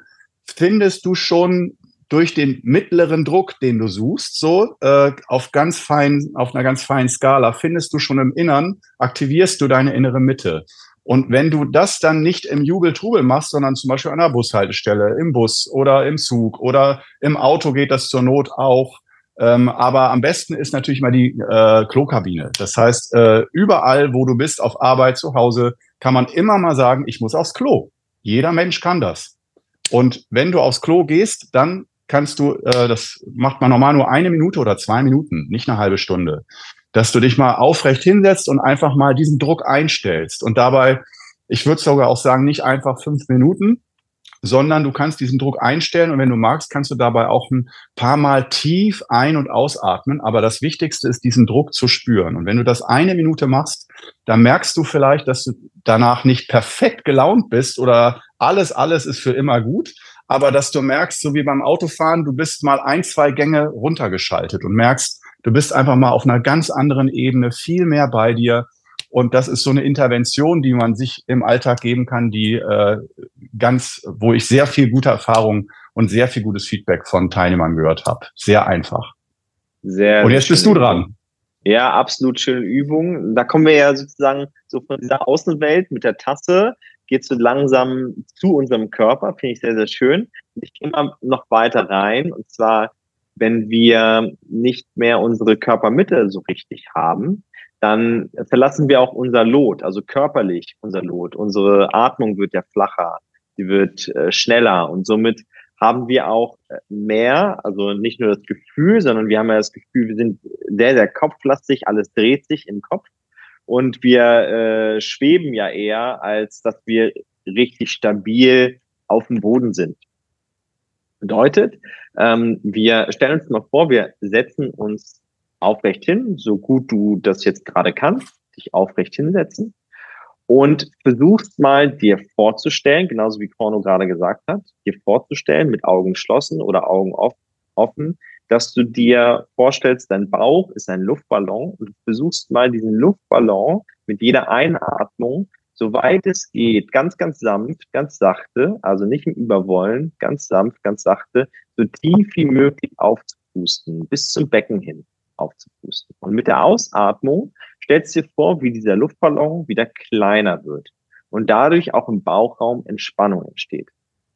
findest du schon durch den mittleren Druck, den du suchst, so äh, auf ganz fein, auf einer ganz feinen Skala findest du schon im Innern, aktivierst du deine innere Mitte. Und wenn du das dann nicht im Jubel-Trubel machst, sondern zum Beispiel an einer Bushaltestelle, im Bus oder im Zug oder im Auto geht das zur Not auch. Ähm, aber am besten ist natürlich mal die äh, Klokabine. Das heißt, äh, überall, wo du bist, auf Arbeit, zu Hause, kann man immer mal sagen, ich muss aufs Klo. Jeder Mensch kann das. Und wenn du aufs Klo gehst, dann kannst du, äh, das macht man normal nur eine Minute oder zwei Minuten, nicht eine halbe Stunde dass du dich mal aufrecht hinsetzt und einfach mal diesen Druck einstellst. Und dabei, ich würde sogar auch sagen, nicht einfach fünf Minuten, sondern du kannst diesen Druck einstellen und wenn du magst, kannst du dabei auch ein paar Mal tief ein- und ausatmen. Aber das Wichtigste ist, diesen Druck zu spüren. Und wenn du das eine Minute machst, dann merkst du vielleicht, dass du danach nicht perfekt gelaunt bist oder alles, alles ist für immer gut. Aber dass du merkst, so wie beim Autofahren, du bist mal ein, zwei Gänge runtergeschaltet und merkst, du bist einfach mal auf einer ganz anderen Ebene, viel mehr bei dir und das ist so eine Intervention, die man sich im Alltag geben kann, die äh, ganz, wo ich sehr viel gute Erfahrung und sehr viel gutes Feedback von Teilnehmern gehört habe. Sehr einfach. Sehr. Und jetzt bist du dran. Ja, absolut schöne Übung. Da kommen wir ja sozusagen so von dieser Außenwelt mit der Tasse, geht so langsam zu unserem Körper, finde ich sehr, sehr schön. Ich gehe immer noch weiter rein und zwar, wenn wir nicht mehr unsere Körpermitte so richtig haben, dann verlassen wir auch unser Lot, also körperlich unser Lot. Unsere Atmung wird ja flacher, die wird äh, schneller und somit haben wir auch äh, mehr, also nicht nur das Gefühl, sondern wir haben ja das Gefühl, wir sind sehr, sehr kopflastig, alles dreht sich im Kopf und wir äh, schweben ja eher, als dass wir richtig stabil auf dem Boden sind. Bedeutet, ähm, wir stellen uns mal vor, wir setzen uns aufrecht hin, so gut du das jetzt gerade kannst, dich aufrecht hinsetzen und versuchst mal dir vorzustellen, genauso wie Korno gerade gesagt hat, dir vorzustellen mit Augen geschlossen oder Augen offen, dass du dir vorstellst, dein Bauch ist ein Luftballon und du versuchst mal diesen Luftballon mit jeder Einatmung, soweit es geht, ganz, ganz sanft, ganz sachte, also nicht im Überwollen, ganz sanft, ganz sachte, so tief wie möglich aufzupusten, bis zum Becken hin aufzupusten. Und mit der Ausatmung stellst du dir vor, wie dieser Luftballon wieder kleiner wird und dadurch auch im Bauchraum Entspannung entsteht.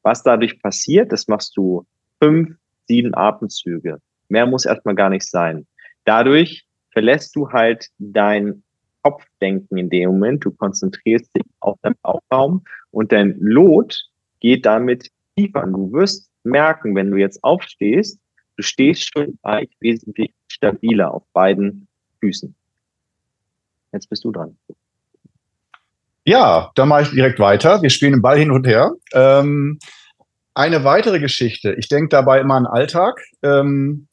Was dadurch passiert, das machst du fünf, sieben Atemzüge. Mehr muss erstmal gar nicht sein. Dadurch verlässt du halt dein Kopfdenken in dem Moment. Du konzentrierst dich auf deinen Bauchraum und dein Lot geht damit tiefer. Du wirst merken, wenn du jetzt aufstehst, du stehst schon gleich wesentlich stabiler auf beiden Füßen. Jetzt bist du dran. Ja, dann mache ich direkt weiter. Wir spielen den Ball hin und her. Ähm, eine weitere Geschichte. Ich denke dabei immer an Alltag. Ähm,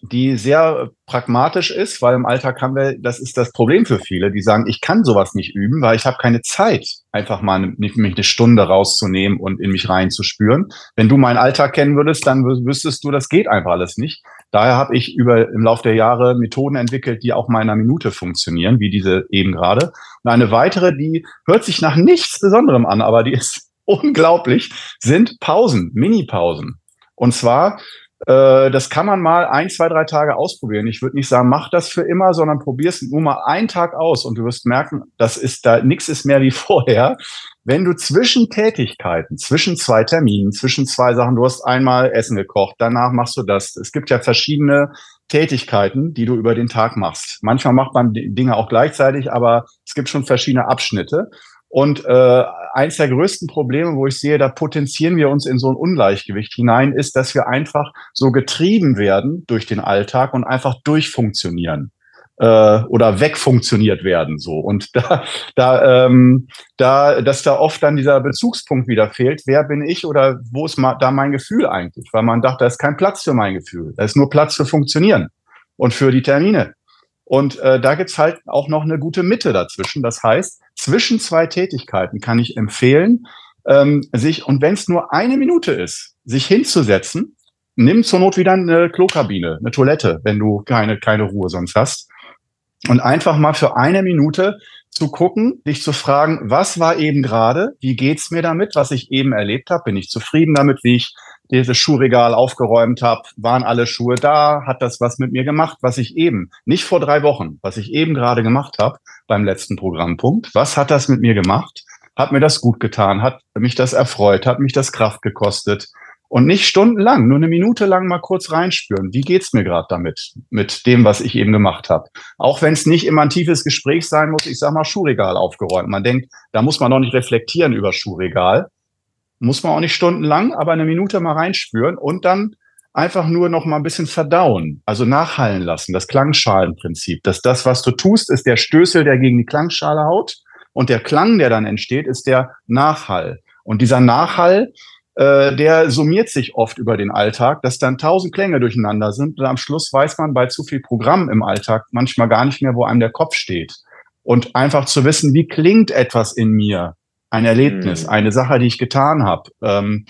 die sehr pragmatisch ist, weil im Alltag haben wir, das ist das Problem für viele, die sagen, ich kann sowas nicht üben, weil ich habe keine Zeit, einfach mal nicht mich eine Stunde rauszunehmen und in mich reinzuspüren. Wenn du meinen Alltag kennen würdest, dann wüsstest du, das geht einfach alles nicht. Daher habe ich über im Laufe der Jahre Methoden entwickelt, die auch mal in einer Minute funktionieren, wie diese eben gerade. Und eine weitere, die hört sich nach nichts Besonderem an, aber die ist unglaublich, sind Pausen, Mini-Pausen. Und zwar äh, das kann man mal ein, zwei, drei Tage ausprobieren. Ich würde nicht sagen, mach das für immer, sondern probier es nur mal einen Tag aus und du wirst merken, das ist da, nichts ist mehr wie vorher. Wenn du zwischen Tätigkeiten, zwischen zwei Terminen, zwischen zwei Sachen, du hast einmal Essen gekocht, danach machst du das. Es gibt ja verschiedene Tätigkeiten, die du über den Tag machst. Manchmal macht man Dinge auch gleichzeitig, aber es gibt schon verschiedene Abschnitte. Und äh, eins der größten Probleme, wo ich sehe, da potenzieren wir uns in so ein Ungleichgewicht hinein, ist, dass wir einfach so getrieben werden durch den Alltag und einfach durchfunktionieren äh, oder wegfunktioniert werden so. Und da da ähm, da dass da oft dann dieser Bezugspunkt wieder fehlt wer bin ich oder wo ist da mein Gefühl eigentlich? Weil man dachte da ist kein Platz für mein Gefühl da ist nur Platz für funktionieren und für die Termine. Und äh, da gibt's halt auch noch eine gute Mitte dazwischen. Das heißt zwischen zwei Tätigkeiten kann ich empfehlen, ähm, sich, und wenn es nur eine Minute ist, sich hinzusetzen, nimm zur Not wieder eine Klokabine, eine Toilette, wenn du keine, keine Ruhe sonst hast. Und einfach mal für eine Minute zu gucken, dich zu fragen, was war eben gerade, wie geht's mir damit, was ich eben erlebt habe, bin ich zufrieden damit, wie ich dieses Schuhregal aufgeräumt habe, waren alle Schuhe da, hat das was mit mir gemacht, was ich eben, nicht vor drei Wochen, was ich eben gerade gemacht habe beim letzten Programmpunkt, was hat das mit mir gemacht? Hat mir das gut getan? Hat mich das erfreut? Hat mich das Kraft gekostet? Und nicht stundenlang, nur eine Minute lang mal kurz reinspüren. Wie geht's mir gerade damit, mit dem, was ich eben gemacht habe? Auch wenn es nicht immer ein tiefes Gespräch sein muss, ich sag mal Schuhregal aufgeräumt. Man denkt, da muss man doch nicht reflektieren über Schuhregal. Muss man auch nicht stundenlang, aber eine Minute mal reinspüren und dann einfach nur noch mal ein bisschen verdauen, also nachhallen lassen, das Klangschalenprinzip. Dass das, was du tust, ist der Stößel, der gegen die Klangschale haut und der Klang, der dann entsteht, ist der Nachhall. Und dieser Nachhall äh, der summiert sich oft über den Alltag, dass dann tausend Klänge durcheinander sind und am Schluss weiß man bei zu viel Programm im Alltag manchmal gar nicht mehr, wo einem der Kopf steht. Und einfach zu wissen, wie klingt etwas in mir, ein Erlebnis, mhm. eine Sache, die ich getan habe. Ähm,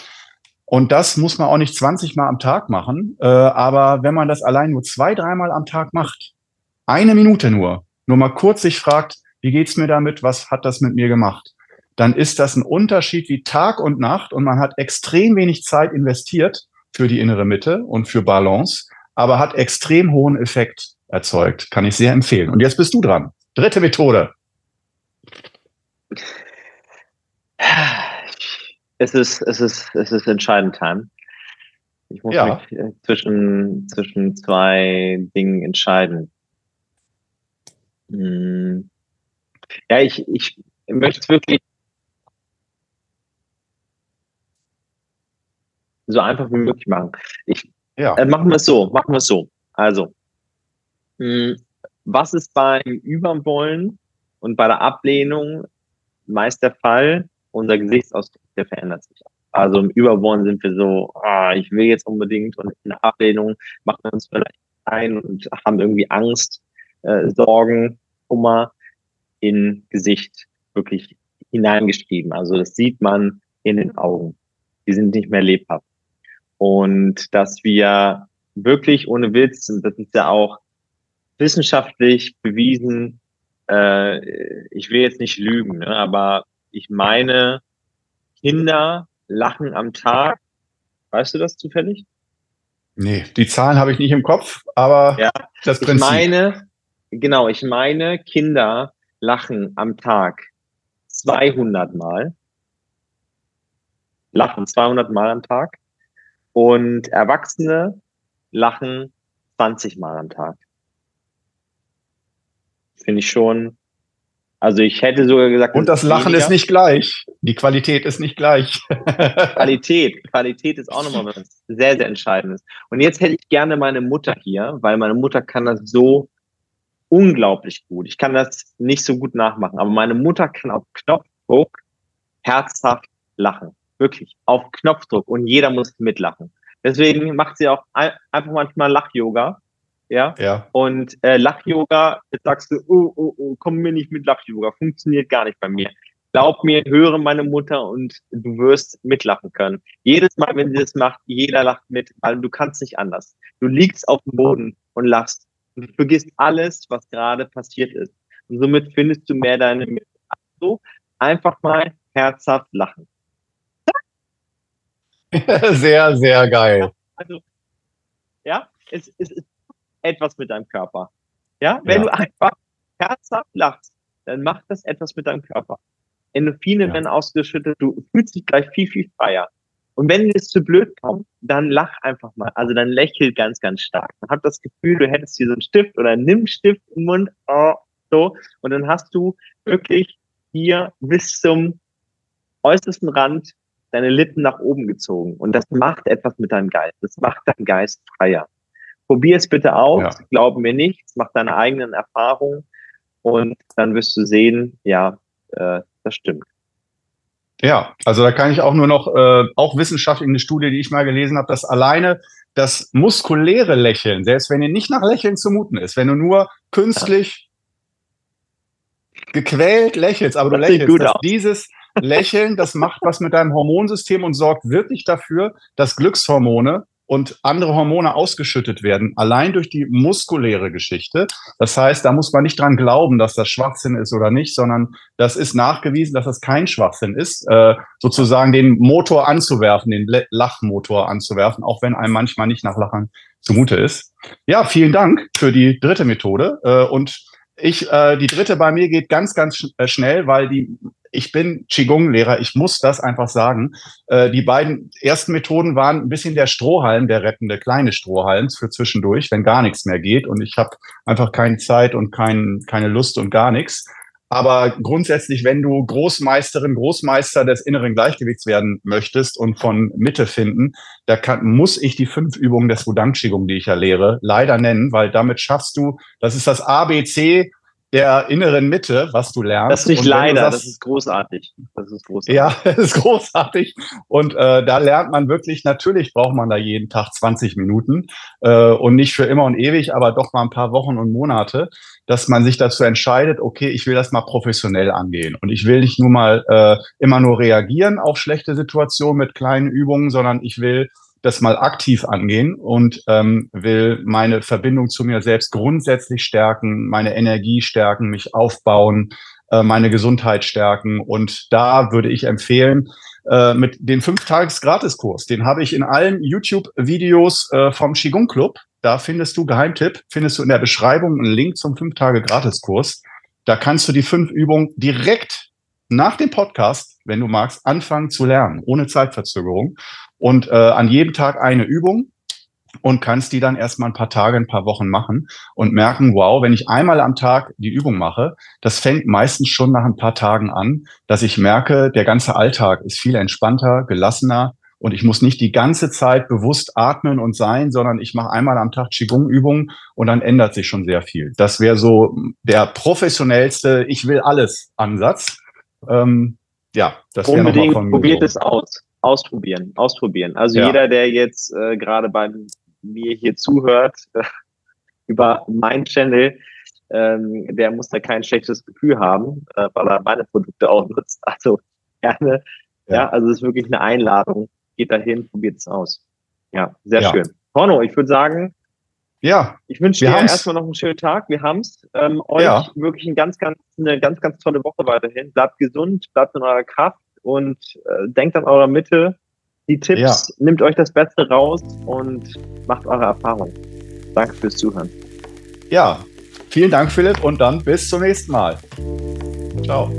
und das muss man auch nicht 20 Mal am Tag machen, äh, aber wenn man das allein nur zwei, dreimal am Tag macht, eine Minute nur, nur mal kurz sich fragt, wie geht's mir damit, was hat das mit mir gemacht, dann ist das ein Unterschied wie Tag und Nacht und man hat extrem wenig Zeit investiert für die innere Mitte und für Balance, aber hat extrem hohen Effekt erzeugt. Kann ich sehr empfehlen. Und jetzt bist du dran. Dritte Methode. Es ist, es ist, es ist entscheidend Time. Ich muss ja. mich äh, zwischen, zwischen zwei Dingen entscheiden. Hm. Ja, ich, ich möchte es wirklich so einfach wie möglich machen. Ich, ja. Äh, machen wir es so, machen wir es so. Also, mh, hm, was ist beim Überwollen und bei der Ablehnung meist der Fall? Unser Gesichtsausdruck, der verändert sich. Also im Überwollen sind wir so, ah, ich will jetzt unbedingt und in Ablehnung machen wir uns vielleicht ein und haben irgendwie Angst, äh, Sorgen, Kummer in Gesicht wirklich hineingeschrieben. Also das sieht man in den Augen. Die sind nicht mehr lebhaft. Und dass wir wirklich ohne Witz, und das ist ja auch wissenschaftlich bewiesen, äh, ich will jetzt nicht lügen, ne, aber ich meine, Kinder lachen am Tag. Weißt du das zufällig? Nee, die Zahlen habe ich nicht im Kopf, aber ja, das Prinzip. Ich meine, genau, ich meine, Kinder lachen am Tag 200 Mal. Lachen 200 Mal am Tag. Und Erwachsene lachen 20 Mal am Tag. Finde ich schon. Also ich hätte sogar gesagt. Und das Lachen weniger. ist nicht gleich. Die Qualität ist nicht gleich. Qualität. Qualität ist auch nochmal was sehr, sehr Entscheidendes. Und jetzt hätte ich gerne meine Mutter hier, weil meine Mutter kann das so unglaublich gut. Ich kann das nicht so gut nachmachen, aber meine Mutter kann auf Knopfdruck herzhaft lachen. Wirklich. Auf Knopfdruck. Und jeder muss mitlachen. Deswegen macht sie auch einfach manchmal Lach-Yoga. Ja? ja. Und äh, Lach-Yoga, jetzt sagst du, oh, oh, oh, komm mir nicht mit Lach-Yoga. Funktioniert gar nicht bei mir. Glaub mir, höre meine Mutter und du wirst mitlachen können. Jedes Mal, wenn sie das macht, jeder lacht mit, weil du kannst nicht anders. Du liegst auf dem Boden und lachst. Und du vergisst alles, was gerade passiert ist. Und somit findest du mehr deine Mitte. Also einfach mal herzhaft lachen. sehr, sehr geil. Also, ja, es, es ist etwas mit deinem Körper. Ja, wenn ja. du einfach herzhaft lachst, dann macht das etwas mit deinem Körper. Endorphine ja. werden ausgeschüttet, du fühlst dich gleich viel, viel freier. Und wenn dir das zu blöd kommt, dann lach einfach mal. Also dann lächel ganz, ganz stark. Man hat das Gefühl, du hättest hier so einen Stift oder nimm Stift im Mund, oh, so. Und dann hast du wirklich hier bis zum äußersten Rand deine Lippen nach oben gezogen. Und das macht etwas mit deinem Geist. Das macht deinen Geist freier. Probier es bitte aus. Ja. Glauben mir nichts. Mach deine eigenen Erfahrungen. Und dann wirst du sehen, ja, äh, das stimmt. Ja, also da kann ich auch nur noch, äh, auch wissenschaftlich eine Studie, die ich mal gelesen habe, dass alleine das muskuläre Lächeln, selbst wenn ihr nicht nach Lächeln zumuten ist, wenn du nur künstlich gequält lächelst, aber das du lächelst, dass dieses Lächeln, das macht was mit deinem Hormonsystem und sorgt wirklich dafür, dass Glückshormone und andere Hormone ausgeschüttet werden, allein durch die muskuläre Geschichte. Das heißt, da muss man nicht dran glauben, dass das Schwachsinn ist oder nicht, sondern das ist nachgewiesen, dass das kein Schwachsinn ist, äh, sozusagen den Motor anzuwerfen, den Lachmotor anzuwerfen, auch wenn einem manchmal nicht nach Lachen zumute ist. Ja, vielen Dank für die dritte Methode. Äh, und ich, äh, die dritte bei mir geht ganz, ganz sch schnell, weil die ich bin Qigong-Lehrer, ich muss das einfach sagen. Äh, die beiden ersten Methoden waren ein bisschen der Strohhalm, der rettende kleine Strohhalm für zwischendurch, wenn gar nichts mehr geht und ich habe einfach keine Zeit und kein, keine Lust und gar nichts. Aber grundsätzlich, wenn du Großmeisterin, Großmeister des inneren Gleichgewichts werden möchtest und von Mitte finden, da kann, muss ich die fünf Übungen des Wudang Qigong, die ich ja lehre, leider nennen, weil damit schaffst du, das ist das ABC der inneren Mitte, was du lernst. Das ist nicht leider, sagst, das ist großartig. Das ist großartig. Ja, das ist großartig. Und äh, da lernt man wirklich, natürlich braucht man da jeden Tag 20 Minuten äh, und nicht für immer und ewig, aber doch mal ein paar Wochen und Monate, dass man sich dazu entscheidet, okay, ich will das mal professionell angehen. Und ich will nicht nur mal äh, immer nur reagieren auf schlechte Situationen mit kleinen Übungen, sondern ich will das mal aktiv angehen und ähm, will meine Verbindung zu mir selbst grundsätzlich stärken, meine Energie stärken, mich aufbauen, äh, meine Gesundheit stärken. Und da würde ich empfehlen, äh, mit dem Fünf-Tages-Gratiskurs, den habe ich in allen YouTube-Videos äh, vom Qigong Club. Da findest du Geheimtipp, findest du in der Beschreibung einen Link zum Fünf-Tage-Gratiskurs. Da kannst du die fünf Übungen direkt nach dem Podcast, wenn du magst, anfangen zu lernen, ohne Zeitverzögerung und äh, an jedem Tag eine Übung und kannst die dann erstmal ein paar Tage, ein paar Wochen machen und merken, wow, wenn ich einmal am Tag die Übung mache, das fängt meistens schon nach ein paar Tagen an, dass ich merke, der ganze Alltag ist viel entspannter, gelassener und ich muss nicht die ganze Zeit bewusst atmen und sein, sondern ich mache einmal am Tag Qigong-Übungen und dann ändert sich schon sehr viel. Das wäre so der professionellste Ich will alles Ansatz. Ähm, ja, das wäre nochmal von mir. Probiert es aus ausprobieren, ausprobieren. Also ja. jeder, der jetzt äh, gerade bei mir hier zuhört äh, über mein Channel, ähm, der muss da kein schlechtes Gefühl haben, äh, weil er meine Produkte auch nutzt. Also gerne. Ja, ja also es ist wirklich eine Einladung. Geht dahin, probiert es aus. Ja, sehr ja. schön. Porno, ich würde sagen, ja, ich wünsche dir haben's. erstmal noch einen schönen Tag. Wir haben's. Ähm, euch ja. wirklich ein ganz, ganz, eine ganz, ganz tolle Woche weiterhin. Bleibt gesund, bleibt in eurer Kraft und äh, denkt an eurer Mitte. Die Tipps, ja. nehmt euch das Beste raus und macht eure Erfahrung. Danke fürs Zuhören. Ja, vielen Dank, Philipp, und dann bis zum nächsten Mal. Ciao.